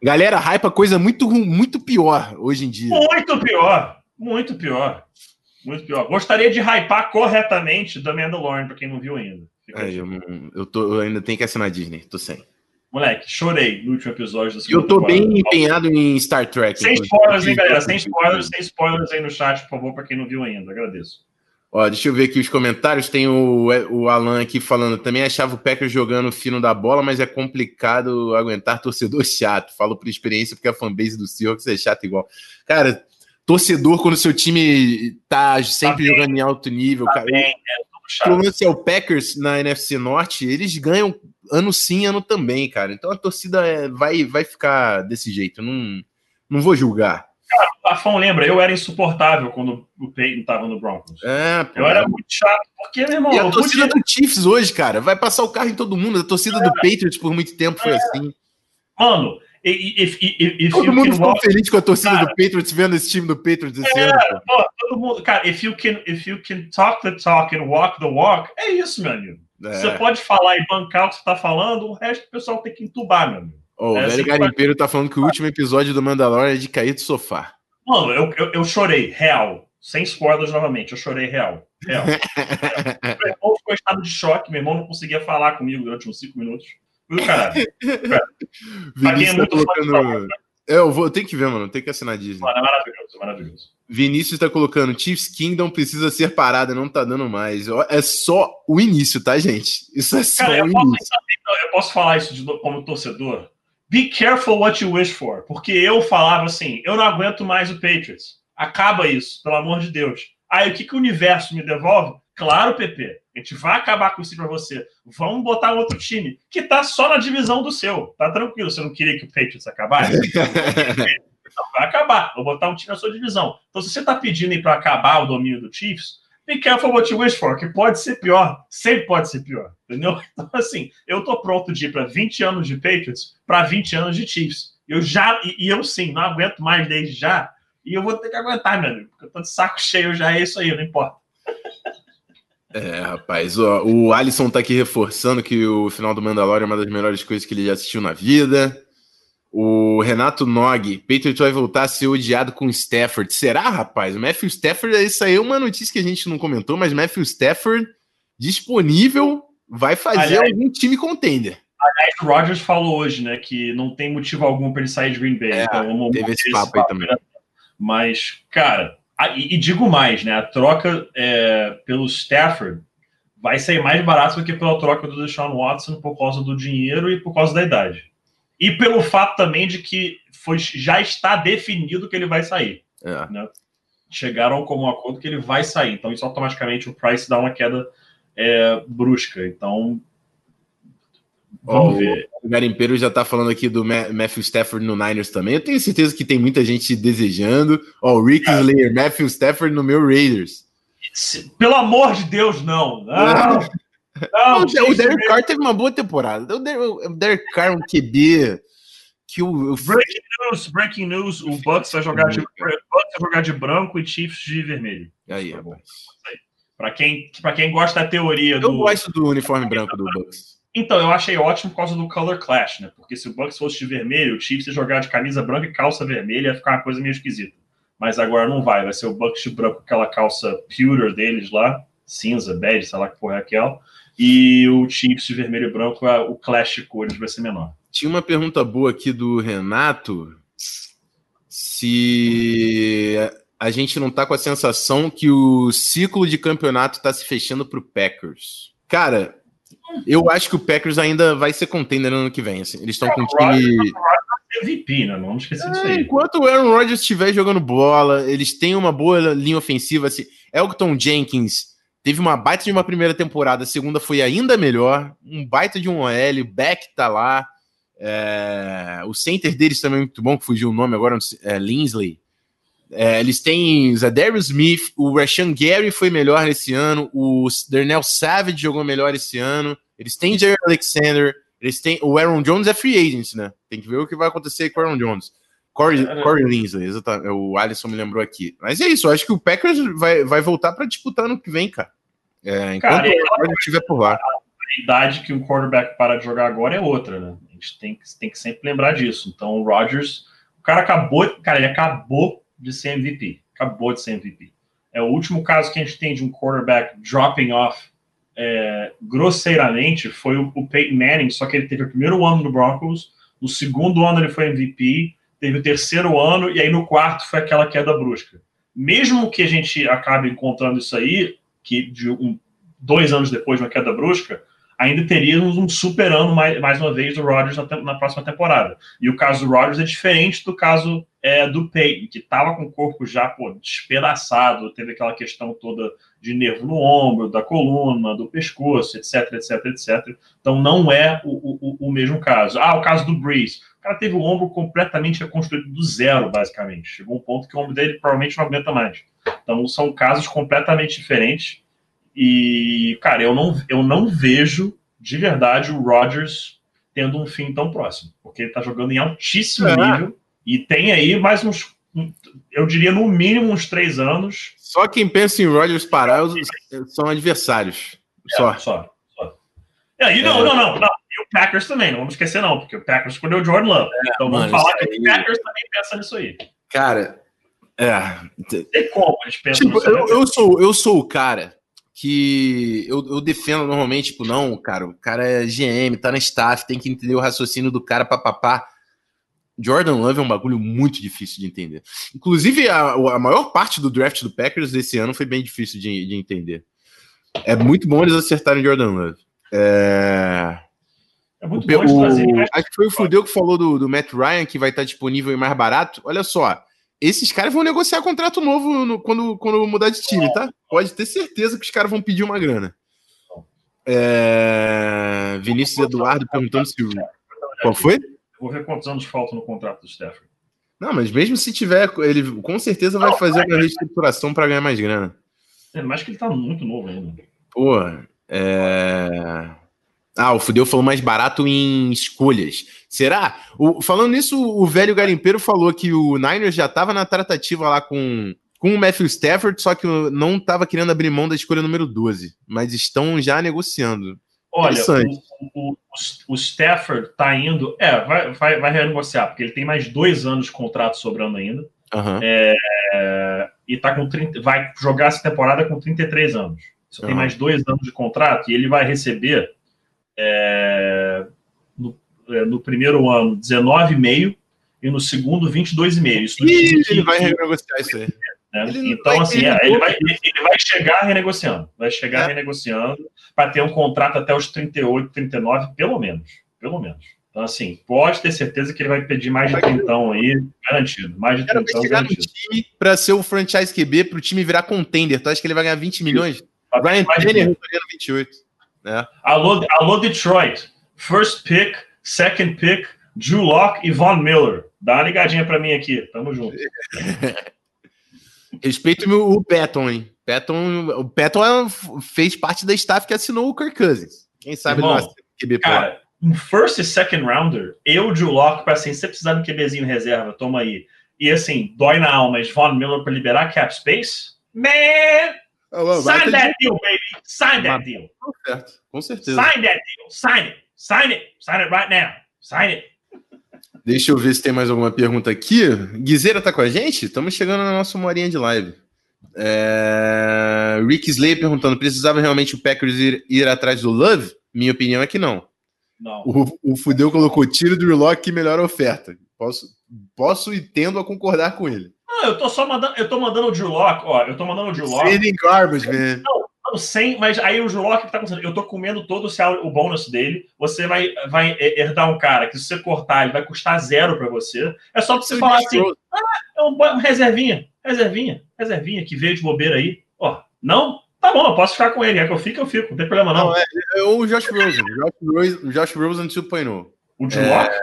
Galera, hype coisa muito, muito pior hoje em dia. Muito pior. Muito pior. Muito pior. Gostaria de hypar corretamente da Mandalorian, pra quem não viu ainda. É, eu, eu, tô, eu ainda tenho que assinar Disney, tô sem. Moleque, chorei no último episódio da Eu tô bem empenhado em Star Trek. Sem spoilers, hein, galera? Sem spoilers, sem spoilers aí no chat, por favor, pra quem não viu ainda. Agradeço. Ó, deixa eu ver aqui os comentários. Tem o, o Alan aqui falando. Também achava o Packers jogando fino da bola, mas é complicado aguentar torcedor chato. Falo por experiência, porque a fanbase do Seahawks é chata igual. Cara, torcedor, quando seu time tá sempre tá jogando em alto nível, tá cara. Bem, é, o lance é o Packers na NFC Norte, eles ganham ano sim, ano também, cara. Então a torcida é, vai, vai ficar desse jeito. Não, não vou julgar. Cara, o lembra, eu era insuportável quando o Peyton tava no Broncos. É, pô, eu era muito chato, porque, meu irmão. E a torcida podia... do Chiefs hoje, cara, vai passar o carro em todo mundo. A torcida é. do Patriots por muito tempo foi é. assim. Mano, if, if, if todo mundo ficou feliz com a torcida cara, do Patriots vendo esse time do Patriots esse é, ano. Pô, todo mundo, cara, if you, can, if you can talk the talk and walk the walk, é isso, meu amigo. É. Você pode falar e bancar o que você tá falando, o resto do pessoal tem que entubar, meu amigo. Oh, é o velho assim Garimpeiro tá falando que o último episódio do Mandalorian é de cair do sofá. Mano, eu, eu, eu chorei, real. Sem spoilers novamente, eu chorei real. real. *laughs* meu irmão ficou em estado de choque, meu irmão não conseguia falar comigo durante uns cinco minutos. Do caralho. *laughs* Vinícius é tá colocando... É, eu, vou, tenho que ver, mano. Tem que assinar a Disney. Mano, é maravilhoso, é maravilhoso. Vinícius tá colocando Chiefs Kingdom precisa ser parada, não tá dando mais. É só o início, tá, gente? Isso é só Cara, o eu início. Posso, eu posso falar isso de, como torcedor? Be careful what you wish for. Porque eu falava assim, eu não aguento mais o Patriots. Acaba isso, pelo amor de Deus. Aí o que, que o universo me devolve? Claro, PP, a gente vai acabar com isso para você. Vamos botar outro time que tá só na divisão do seu. Tá tranquilo, você não queria que o Patriots acabasse? *laughs* Então vai acabar. Vou botar um time na sua divisão. Então, se você tá pedindo aí para acabar o domínio do Chiefs, be careful what you wish for, que pode ser pior. Sempre pode ser pior. Entendeu? *laughs* Então, assim, eu tô pronto de ir para 20 anos de Patriots para 20 anos de Chiefs. Eu já, e, e eu sim, não aguento mais desde já. E eu vou ter que aguentar, meu amigo, porque eu tô de saco cheio já, é isso aí, não importa. É, rapaz, ó, o Alisson tá aqui reforçando que o final do Mandalorian é uma das melhores coisas que ele já assistiu na vida. O Renato Nog, Patriot vai voltar a ser odiado com Stafford. Será, rapaz? O Matthew Stafford, isso aí é uma notícia que a gente não comentou, mas Matthew Stafford disponível vai fazer Aliás, algum time contender. Aliás, o Rogers falou hoje, né, que não tem motivo algum para ele sair de Green Bay. É, então vamos teve esse papo, papo aí também. Mas, cara, e, e, digo mais, né? A troca é, pelo Stafford vai sair mais barato do que pela troca do Deshaun Watson por causa do dinheiro e por causa da idade. E pelo fato também de que foi, já está definido que ele vai sair. É. Né? Chegaram como um acordo que ele vai sair. Então, isso automaticamente o price dá uma queda é, brusca. Então, Vamos oh, ver. O Garimpeiro já tá falando aqui do Matthew Stafford no Niners também. Eu tenho certeza que tem muita gente desejando. Ó, oh, Rick é. Slayer, Matthew Stafford no meu Raiders. Pelo amor de Deus, não. *laughs* Não. Não, o Derek Carr teve uma boa temporada. O Derek Carr, um QB. Que o. Breaking news, breaking news. O Bucks vai jogar de, Bucks vai jogar de branco e Chiefs de vermelho. Aí, é bom. Para quem, pra quem gosta da teoria Eu do. Eu gosto do uniforme branco do Bucks. Então, eu achei ótimo por causa do color clash, né? Porque se o Bucks fosse de vermelho, o Chiefs ia jogar de camisa branca e calça vermelha, ia ficar uma coisa meio esquisita. Mas agora não vai, vai ser o Bucks de branco com aquela calça pewter deles lá, cinza, bege, sei lá que porra é aquela, e o Chiefs de vermelho e branco, o clash de cores vai ser menor. Tinha uma pergunta boa aqui do Renato, se a gente não tá com a sensação que o ciclo de campeonato tá se fechando pro Packers. Cara, eu acho que o Packers ainda vai ser contender no ano que vem. Assim. Eles estão com um time. MVP, né? Não esquecer disso aí. Enquanto o Aaron Rodgers estiver jogando bola, eles têm uma boa linha ofensiva. Assim. Elton Jenkins teve uma baita de uma primeira temporada, a segunda foi ainda melhor. Um baita de um OL, Beck tá lá. É... O center deles também é muito bom, que fugiu o nome agora, é Linsley. É, eles têm Zadarius Smith, o Rashan Gary foi melhor nesse ano, o Darnell Savage jogou melhor esse ano, eles têm Jerry Alexander, eles têm. O Aaron Jones é free agent, né? Tem que ver o que vai acontecer com o Aaron Jones. Corey, Corey Linsley, exatamente. O Alisson me lembrou aqui. Mas é isso, eu acho que o Packers vai, vai voltar para disputar no que vem, cara. É, enquanto cara, o estiver por lá. A idade que um quarterback para de jogar agora é outra, né? A gente tem que, tem que sempre lembrar disso. Então o Rodgers, o cara acabou, cara, ele acabou de ser MVP. Acabou de ser MVP. É o último caso que a gente tem de um quarterback dropping off é, grosseiramente foi o, o, Peyton Manning, só que ele teve o primeiro ano no Broncos, no segundo ano ele foi MVP, teve o terceiro ano, e aí no quarto foi aquela queda brusca. Mesmo que a gente acabe encontrando isso aí, que de um, dois anos depois de uma queda brusca, ainda teríamos um super ano mais, mais uma vez do Rodgers na, na, próxima temporada. E o caso do Rodgers é diferente do caso é, do Peyton, que estava com o corpo já pô, despedaçado, teve aquela questão toda de nervo no ombro, da coluna, do pescoço, etc, etc, etc. Então não é o, o, o mesmo caso. Ah, o caso do Breeze. O cara teve o ombro completamente reconstruído do zero, basicamente. Chegou um ponto que o ombro dele provavelmente não aguenta mais. Então são casos completamente diferentes e, cara, eu não, eu não vejo de verdade o Rodgers tendo um fim tão próximo, porque ele tá jogando em altíssimo é. nível e tem aí mais uns, eu diria no mínimo uns três anos. Só quem pensa em Rodgers parar são adversários. É, só. Só. só. É, e não, é. não, não, não. E o Packers também, não vamos esquecer, não, porque o Packers escolheu o Jordan Love. É, então vamos falar que aí... o Packers também pensa nisso aí. Cara, é. Tem como eles pensam tipo, eu, eu, sou, eu sou o cara que eu, eu, defendo normalmente, tipo, não, cara, o cara é GM, tá na staff, tem que entender o raciocínio do cara, papapá. Jordan Love é um bagulho muito difícil de entender. Inclusive, a, a maior parte do draft do Packers desse ano foi bem difícil de, de entender. É muito bom eles acertarem Jordan Love. É... É muito o, bom trazer, o, Acho que foi o Fudeu que falou do, do Matt Ryan, que vai estar disponível e mais barato. Olha só, esses caras vão negociar contrato novo no, quando, quando mudar de time, tá? Pode ter certeza que os caras vão pedir uma grana. É... Vinícius Eduardo perguntando se. Qual foi? Vou ver quantos anos faltam no contrato do Stafford. Não, mas mesmo se tiver, ele com certeza vai fazer uma reestruturação para ganhar mais grana. É, mais que ele tá muito novo ainda. Pô, é. Ah, o Fudeu falou mais barato em escolhas. Será? O, falando nisso, o velho garimpeiro falou que o Niners já estava na tratativa lá com, com o Matthew Stafford, só que não estava querendo abrir mão da escolha número 12. Mas estão já negociando. Olha, o, o, o, Stafford tá indo. É, vai, vai, vai renegociar, porque ele tem mais dois anos de contrato sobrando ainda. Uhum. É, e tá com 30, vai jogar essa temporada com 33 anos. Só uhum. tem mais dois anos de contrato e ele vai receber é, é, no primeiro ano 19,5 e no segundo 22,5. Isso Ih, ele vai renegociar isso aí. Né? Então, assim, é, ele, vai, ele, vai, chegar renegociando. Vai chegar é. renegociando para ter um contrato até os 38, 39, pelo menos. Pelo menos. Então, assim, pode ter certeza que ele vai pedir mais de 30 aí, garantido. Mais de 30 vai chegar garantido. no time para ser o franchise QB, para o time virar contender. Tu acha que ele vai ganhar 20 milhões? Ryan Tannehill 28. Né? Alô, alô, Detroit. First pick, second pick, Drew Locke e Von Miller. Dá uma ligadinha para mim aqui. Tamo junto. *laughs* Respeito o Patton, hein? Patton, o Patton é fez parte da staff que assinou o Kirk Cousins. Quem sabe Irmão, não QB Cara, um first e second rounder, eu, Drew Locke, para assim, se você precisar de um QBzinho reserva, toma aí. E assim, dói na alma, mas Von Miller para liberar cap space? Man! Oh, sign that de... deal, baby! Sign that deal! Certo, com certeza. Sign that deal! Sign it! Sign it! Sign it right now! Sign it! Deixa eu ver se tem mais alguma pergunta aqui. Guizeira tá com a gente? Estamos chegando na nossa morinha de live. É... Rick Slay perguntando: precisava realmente o Packers ir, ir, atrás do Love? Minha opinião é que não. Não. O, o Fudeu colocou tiro do Relock que melhor oferta. Posso, posso e tendo a concordar com ele. Não, eu tô só mandando, eu tô mandando o Drew Locke, ó, eu tô mandando o Drew Locke. Sending garbage, man. Não, sem, mas aí o Julock que tá acontecendo? Eu tô comendo todo o, o bônus dele. Você vai, vai herdar um cara que, se você cortar, ele vai custar zero para você. É só pra você falar assim: ah, é um, um reservinha, reservinha, reservinha que veio de bobeira aí. Ó, não? Tá bom, eu posso ficar com ele. É que eu fico, eu fico, não tem problema não. não é, é o Josh Rosen. Josh Rosen, Josh Rosen 2.0. O Julock? É,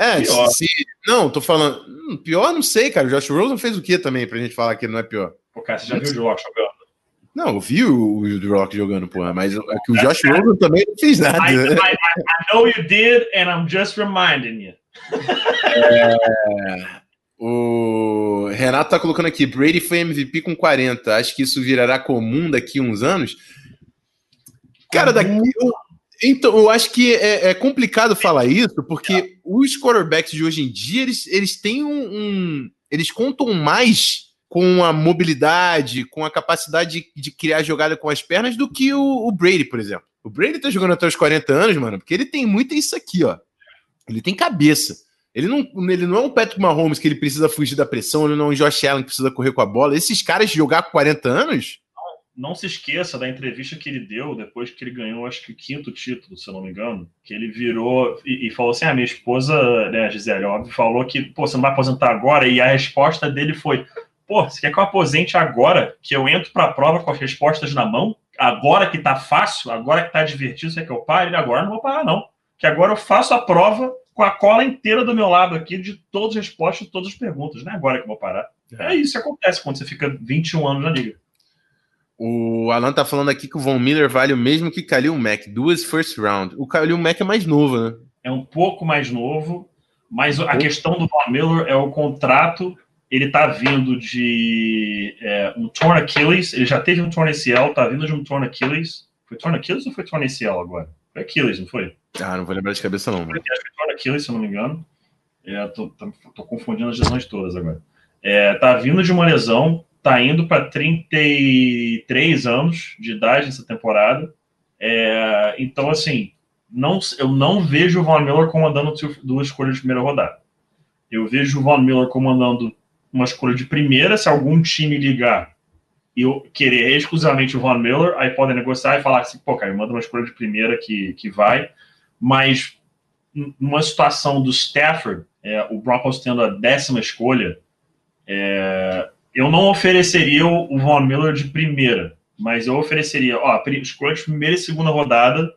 é pior. Se, não, tô falando. Hum, pior, não sei, cara. O Josh Rosen fez o que também pra gente falar que ele não é pior? Pô, cara, você já viu o Julock jogando? Não, eu vi o, o Rock jogando, porra, mas é que o Josh Rosen também não fez nada. I, I, I, know you did, and I'm just reminding you. É, o Renato tá colocando aqui: Brady foi MVP com 40. Acho que isso virará comum daqui a uns anos. Cara, daqui. Eu, então, eu acho que é, é, complicado falar isso, porque os quarterbacks de hoje em dia, eles, eles têm um, um Eles contam mais com a mobilidade, com a capacidade de, de criar jogada com as pernas do que o, o, Brady, por exemplo. O Brady tá jogando até os 40 anos, mano, porque ele tem muito isso aqui, ó. Ele tem cabeça. Ele não, ele não é um Patrick Mahomes que ele precisa fugir da pressão, ele não é um Josh Allen que precisa correr com a bola. Esses caras jogar com 40 anos. Não, se esqueça da entrevista que ele deu depois que ele ganhou, acho que o quinto título, se eu não me engano. Que ele virou e, e falou assim: a ah, minha esposa, né, a Gisele, óbvio, falou que, pô, você não vai aposentar agora. E a resposta dele foi: Pô, você quer que eu aposente agora, que eu entro para a prova com as respostas na mão? Agora que tá fácil, agora que tá divertido, você quer que eu pare? Agora não vou parar, não. Que agora eu faço a prova com a cola inteira do meu lado aqui, de todas as respostas de todas as perguntas. Não é agora que eu vou parar. É, é isso que acontece quando você fica 21 anos na liga. O Alan tá falando aqui que o Von Miller vale o mesmo que Khalil Mack, duas first round. O Khalil Mack é mais novo, né? É um pouco mais novo, mas a questão do Von Miller é o contrato ele tá vindo de é, um torn Achilles, ele já teve um torn ACL, tá vindo de um torn Achilles. Foi torn Achilles ou foi torn ACL agora? Foi Achilles, não foi? Ah, não vou lembrar de cabeça não. Mano. Acho que foi torn Achilles, se eu não me engano. É, tô, tô, tô, confundindo as lesões todas agora. É, tá vindo de uma lesão, tá indo para 33 anos de idade essa temporada. É, então, assim, não, eu não vejo o Von Miller comandando duas escolhas de primeira rodada. Eu vejo o Von Miller comandando uma escolha de primeira, se algum time ligar e eu querer exclusivamente o Von Miller, aí podem negociar e falar assim, pô, cara, manda uma escolha de primeira que, que vai, mas numa situação do Stafford, é, o Broncos tendo a décima escolha, é, eu não ofereceria o Von Miller de primeira, mas eu ofereceria, ó, escolha de primeira e segunda rodada,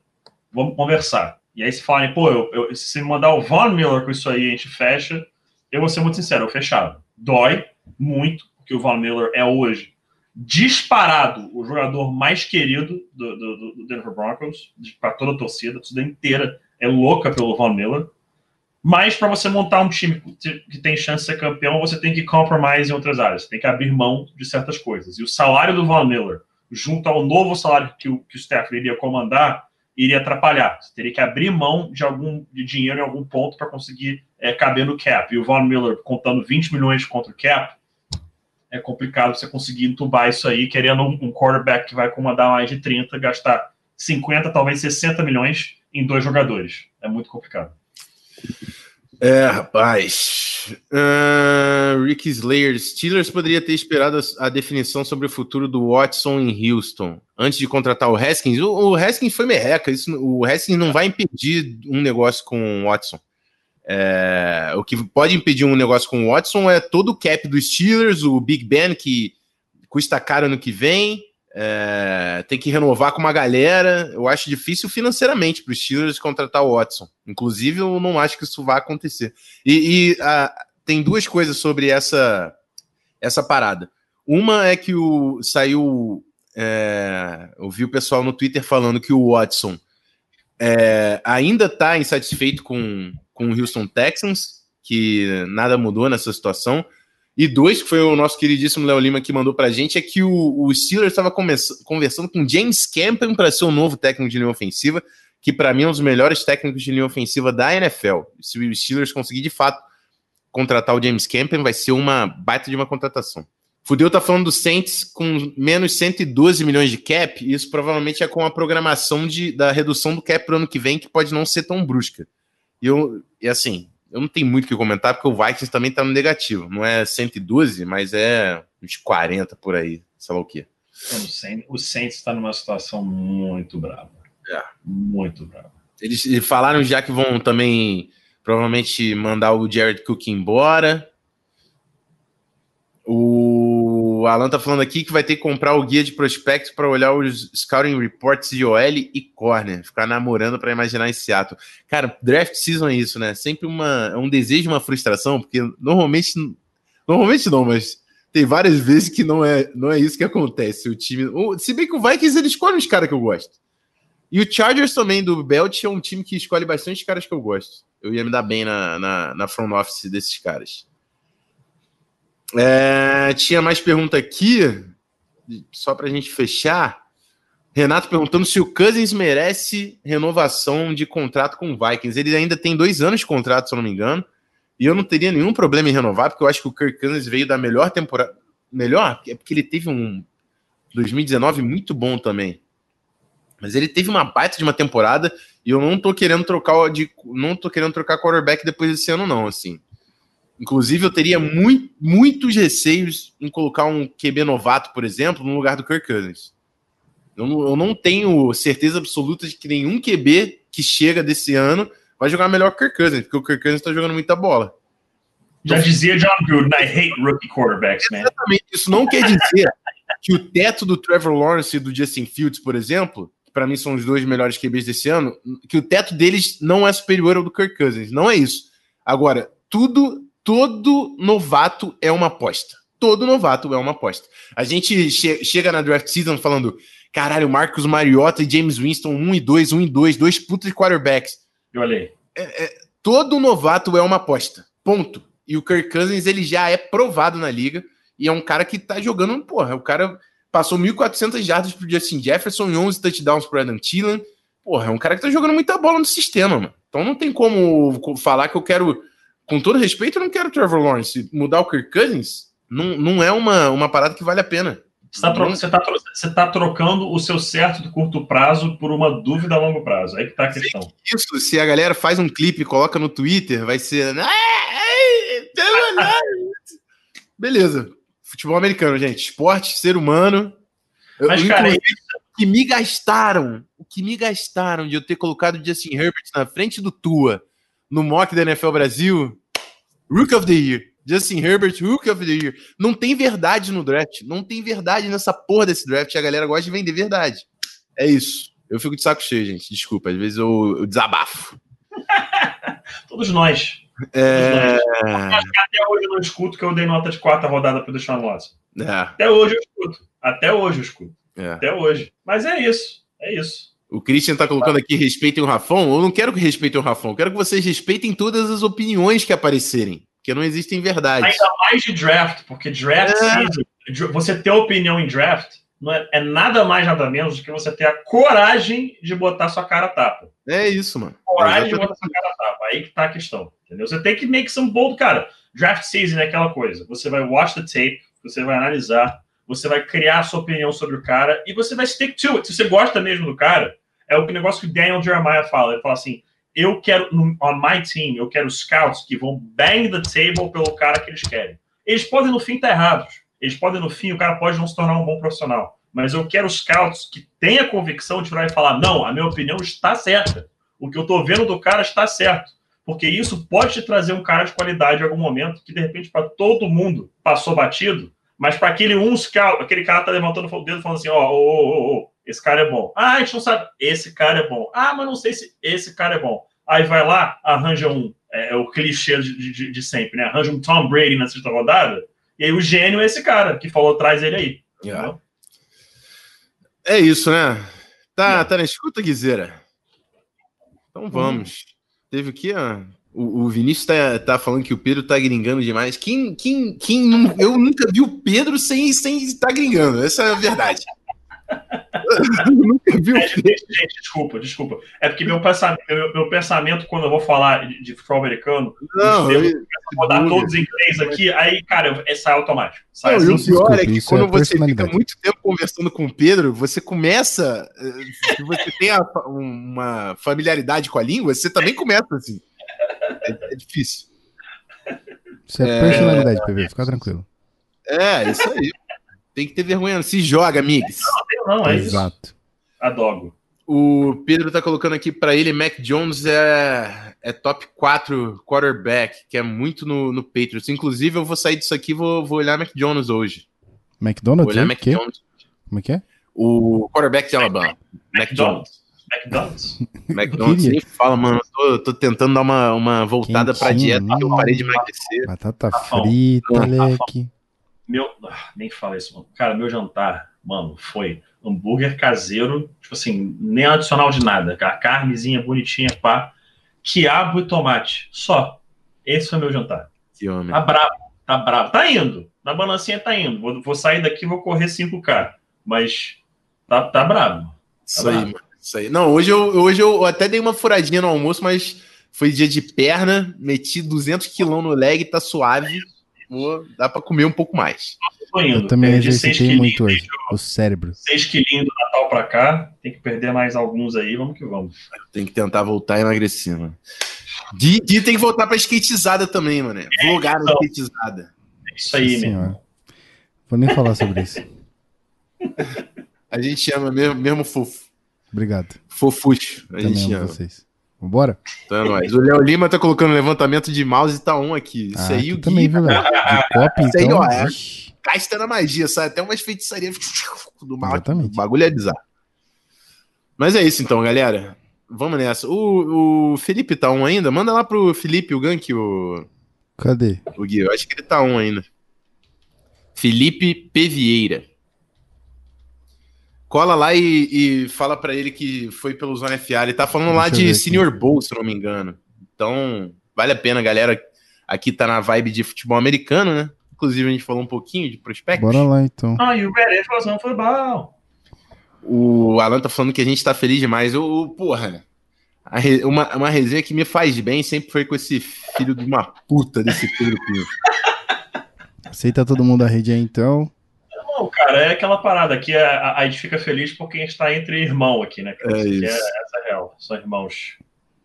vamos conversar. E aí se falarem, pô, eu, eu, se me mandar o Von Miller com isso aí, a gente fecha, eu vou ser muito sincero, eu fechava dói muito, porque o Von Miller é hoje disparado o jogador mais querido do, do, do Denver Broncos, para toda a torcida, a torcida inteira é louca pelo Von Miller. Mas para você montar um time que tem chance de ser campeão, você tem que compromise em outras áreas, você tem que abrir mão de certas coisas. E o salário do Von Miller, junto ao novo salário que o, que o Stafford iria comandar, iria atrapalhar. Você teria que abrir mão de algum de dinheiro em algum ponto para conseguir é, caber no cap. E o Von Miller contando 20 milhões contra o cap, é complicado você conseguir entubar isso aí, querendo um, um quarterback que vai comandar mais de 30, gastar 50, talvez 60 milhões em dois jogadores. É muito complicado. É, rapaz. Uh, Rick Slayer, Steelers poderia ter esperado a, definição sobre o futuro do Watson em Houston antes de contratar o Haskins. O, o Haskins foi merreca. Isso, o Haskins não vai impedir um negócio com o Watson. É, o que pode impedir um negócio com o Watson é todo o cap dos Steelers, o Big Ben que custa caro no que vem, é, tem que renovar com uma galera. Eu acho difícil financeiramente para os Steelers contratar o Watson. Inclusive, eu não acho que isso vai acontecer. E, e a, tem duas coisas sobre essa, essa parada. Uma é que o, saiu. É, eu vi o pessoal no Twitter falando que o Watson é, ainda está insatisfeito com, com o Houston Texans, que nada mudou nessa situação. E dois, que foi o nosso queridíssimo Léo Lima que mandou pra gente, é que o, o Steelers estava conversando com James Campen para ser o novo técnico de linha ofensiva, que para mim é um dos melhores técnicos de linha ofensiva da NFL. Se o Steelers conseguir de fato contratar o James Campen, vai ser uma baita de uma contratação. Fudeu tá falando do Saints com menos 112 milhões de cap, e isso provavelmente é com a programação de, da redução do cap pro ano que vem, que pode não ser tão brusca. E, eu, e assim, eu não tenho muito o que comentar, porque o Vikings também tá no negativo. Não é 112, mas é uns 40 por aí, sei lá o quê. O Saints está numa situação muito brava. É. Muito brava. Eles falaram já que vão também provavelmente mandar o Jared Cook embora. O Alan tá falando aqui que vai ter que comprar o guia de prospectos para olhar os scouting reports de OL e corner, ficar namorando para imaginar esse ato. Cara, draft season é isso, né? Sempre uma, é um desejo, uma frustração, porque normalmente normalmente não, mas tem várias vezes que não é, não é isso que acontece. O time, o, se bem que o Vikings ele escolhe os caras que eu gosto. E o Chargers também do Belt é um time que escolhe bastante caras que eu gosto. Eu ia me dar bem na, na, na front office desses caras. É, tinha mais pergunta aqui, só para a gente fechar. Renato perguntando se o Cousins merece renovação de contrato com o Vikings. Ele ainda tem dois anos de contrato, se eu não me engano. E eu não teria nenhum problema em renovar, porque eu acho que o Kirk Cousins veio da melhor temporada. Melhor? É porque ele teve um 2019 muito bom também. Mas ele teve uma baita de uma temporada e eu não tô querendo trocar de não tô querendo trocar quarterback depois desse ano não, assim. Inclusive, eu teria muito, muitos receios em colocar um QB novato, por exemplo, no lugar do Kirk Cousins. Eu não, eu não tenho certeza absoluta de que nenhum QB que chega desse ano vai jogar melhor que o Kirk Cousins, porque o Kirk Cousins está jogando muita bola. Já dizia John Gruden, I hate rookie quarterbacks, man. Exatamente. Isso não quer dizer que o teto do Trevor Lawrence e do Justin Fields, por exemplo, que para mim são os dois melhores QBs desse ano, que o teto deles não é superior ao do Kirk Cousins. Não é isso. Agora, tudo todo novato é uma aposta. Todo novato é uma aposta. A gente che chega na draft season falando: caralho, Marcos Mariota e James Winston, 1 um e 2, 1 um e 2, dois putos de quarterbacks. Eu olhei. É, é, todo novato é uma aposta. Ponto. E o Kirk Cousins, ele já é provado na liga. E é um cara que tá jogando, porra, o cara passou 1.400 jardas pro Justin Jefferson e 11 touchdowns pro Adam Thielen. Porra, é um cara que tá jogando muita bola no sistema, mano. Então não tem como falar que eu quero com todo respeito, eu não quero Trevor Lawrence. Mudar o Kirk Cousins não, não é uma, uma parada que vale a pena. Você está tro tá, tá trocando o seu certo do curto prazo por uma dúvida a longo prazo. Aí que tá a questão. Isso, se a galera faz um clipe e coloca no Twitter, vai ser. Beleza. Futebol americano, gente. Esporte, ser humano. Mas, eu, cara, é o que me gastaram, o que me gastaram de eu ter colocado o Justin Herbert na frente do Tua no mock da NFL Brasil, Rook of the Year. Justin Herbert, Rook of the Year. Não tem verdade no draft. Não tem verdade nessa porra desse draft. A galera gosta de vender verdade. É isso. Eu fico de saco cheio, gente. Desculpa. Às vezes eu, eu desabafo. *laughs* Todos nós. É... Até hoje eu não escuto que eu dei nota de quarta rodada para o Deshaun Watson. É. Até hoje eu escuto. Até hoje eu escuto. É. Até hoje. Mas é isso. É isso. O Christian tá colocando aqui respeitem o Rafão. Eu não quero que respeitem o Rafão. Eu quero que vocês respeitem todas as opiniões que aparecerem. Porque não existem verdades. Ainda mais de draft, porque draft é. você ter opinião em draft não é, é, nada mais, nada menos do que você ter a coragem de botar sua cara a tapa. É isso, mano. Coragem de botar sua cara a tapa. Aí que tá a questão. Entendeu? Você tem que make some bold, cara. Draft season é aquela coisa. Você vai watch the tape, você vai analisar, você vai criar a sua opinião sobre o cara e você vai stick to it. Se você gosta mesmo do cara, é o negócio que Daniel Jeremiah fala. Ele fala assim: eu quero, on my team, eu quero scouts que vão bang the table pelo cara que eles querem. Eles podem, no fim, estar errados. Eles podem, no fim, o cara pode não se tornar um bom profissional. Mas eu quero scouts que tenham convicção de virar e falar: não, a minha opinião está certa. O que eu estou vendo do cara está certo. Porque isso pode te trazer um cara de qualidade em algum momento que, de repente, para todo mundo passou batido, mas para aquele um scout, aquele cara tá levantando o dedo falando assim: ó, oh, oh, oh, esse cara é bom. Ah, a gente não sabe. Esse cara é bom. Ah, mas não sei se esse cara é bom. Aí vai lá, arranja um. É, é o clichê de, de, de, sempre, né? Arranja um Tom Brady na sexta rodada. E aí o gênio é esse cara que falou, traz ele aí. Yeah. É isso, né? Tá, yeah. tá na escuta, Guizeira? Então vamos. Hum. Teve o que, ó? O, o Vinícius tá, tá falando que o Pedro tá gringando demais. Quem, quem, quem eu nunca vi o Pedro sem estar sem tá gringando. Essa é a verdade. *laughs* *laughs* nunca vi o Pedro. Gente, desculpa, desculpa. É porque meu pensamento, meu, meu pensamento quando eu vou falar de, de futebol americano, não, eu, eu vou dar todos em inglês aqui, aí, cara, é, sai automático. Sai não, assim. o pior é que quando é você fica muito tempo conversando com o Pedro, você começa. Eh, se você tem a, uma familiaridade com a língua, você também começa assim. É, é difícil. Isso é, personalidade, é... PV, fica tranquilo. É, isso aí. Tem que ter vergonha. Se joga, amigos. Não, não, é Exato. isso. Adogo. O Pedro tá colocando aqui para ele, Mac Jones é, é top 4 quarterback, que é muito no, no Patriots. Inclusive, eu vou sair disso aqui e vou, vou olhar Mac Jones hoje. McDonald's? Vou olhar Mac Jones. Como é que é? O quarterback de Alabama. Mac Jones. McDonald's. McDonald's, nem fala, mano. Tô, tô, tentando dar uma, uma voltada Quentinho, pra dieta, porque eu parei de emagrecer. Batata tá frita, leque. Meu, ah, nem fala isso, mano. Cara, meu jantar, mano, foi hambúrguer caseiro, tipo assim, nem adicional de nada. A carnezinha bonitinha, pá. Quiabo e tomate. Só. Esse foi meu jantar. Que homem. Tá bravo, tá bravo. Tá indo. Na balancinha tá indo. Vou, vou sair daqui vou correr 5K. Mas tá, tá bravo. Tá isso bravo. aí, mano. Isso aí. Não, hoje eu, hoje eu até dei uma furadinha no almoço, mas foi dia de perna, meti 200 quilos no leg, tá suave. Pô, dá pra comer um pouco mais. Eu também exercitei muito hoje, o cérebro. 6 quilinhos do Natal pra cá, tem que perder mais alguns aí, vamos que vamos. Tem que tentar voltar a emagrecer, mano. Di, Di tem que voltar pra skatezada também, mano. É, Vlogar então, na skatezada. É isso aí, mesmo. Vou nem falar sobre isso. *laughs* a gente ama mesmo, mesmo fofo. Obrigado. Fofuxo. A Também gente ama. vocês. Vambora? Então é nóis. O Léo Lima tá colocando levantamento de mouse e tá um aqui. Isso ah, aí o também, Gui... viu, De então. Isso aí, ó, é casta na magia, sabe? Até umas feitiçarias *laughs* do mal. Exatamente. O bagulho é bizarro. Mas é isso então, galera. Vamos nessa. O, o Felipe tá um ainda? Manda lá pro Felipe, o Gank, o. Cadê? O Gui, eu acho que ele tá um ainda. Felipe P. Vieira cola lá e, e fala para ele que foi pelo Zona FA. Ele tá falando Deixa lá de Senior Bowl, se não me engano. Então, vale a pena, galera. Aqui tá na vibe de futebol americano, né? Inclusive, a gente falou um pouquinho de prospectos. Bora lá, então. Ah, e o ready for some football. O Alan tá falando que a gente tá feliz demais. O, porra, re, uma, uma resenha que me faz bem sempre foi com esse filho de uma puta desse Pedro Pinho. Aceita todo mundo a rede aí, então. Cara, é aquela parada que a, a gente fica feliz porque a gente tá entre irmão aqui, né? Cara? É isso. É, essa é real, são irmãos.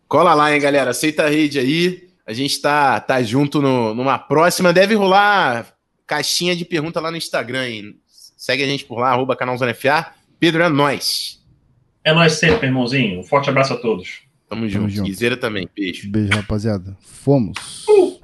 Cola lá, hein, galera. Aceita a rede aí. A gente tá, tá junto no, numa próxima. Deve rolar caixinha de pergunta lá no Instagram, hein? Segue a gente por lá, arroba FA. Pedro, é nóis. É nóis sempre, irmãozinho. Um forte abraço a todos. Tamo, Tamo junto. junto. Guizeira também. Beijo. Beijo, rapaziada. Fomos. Uh!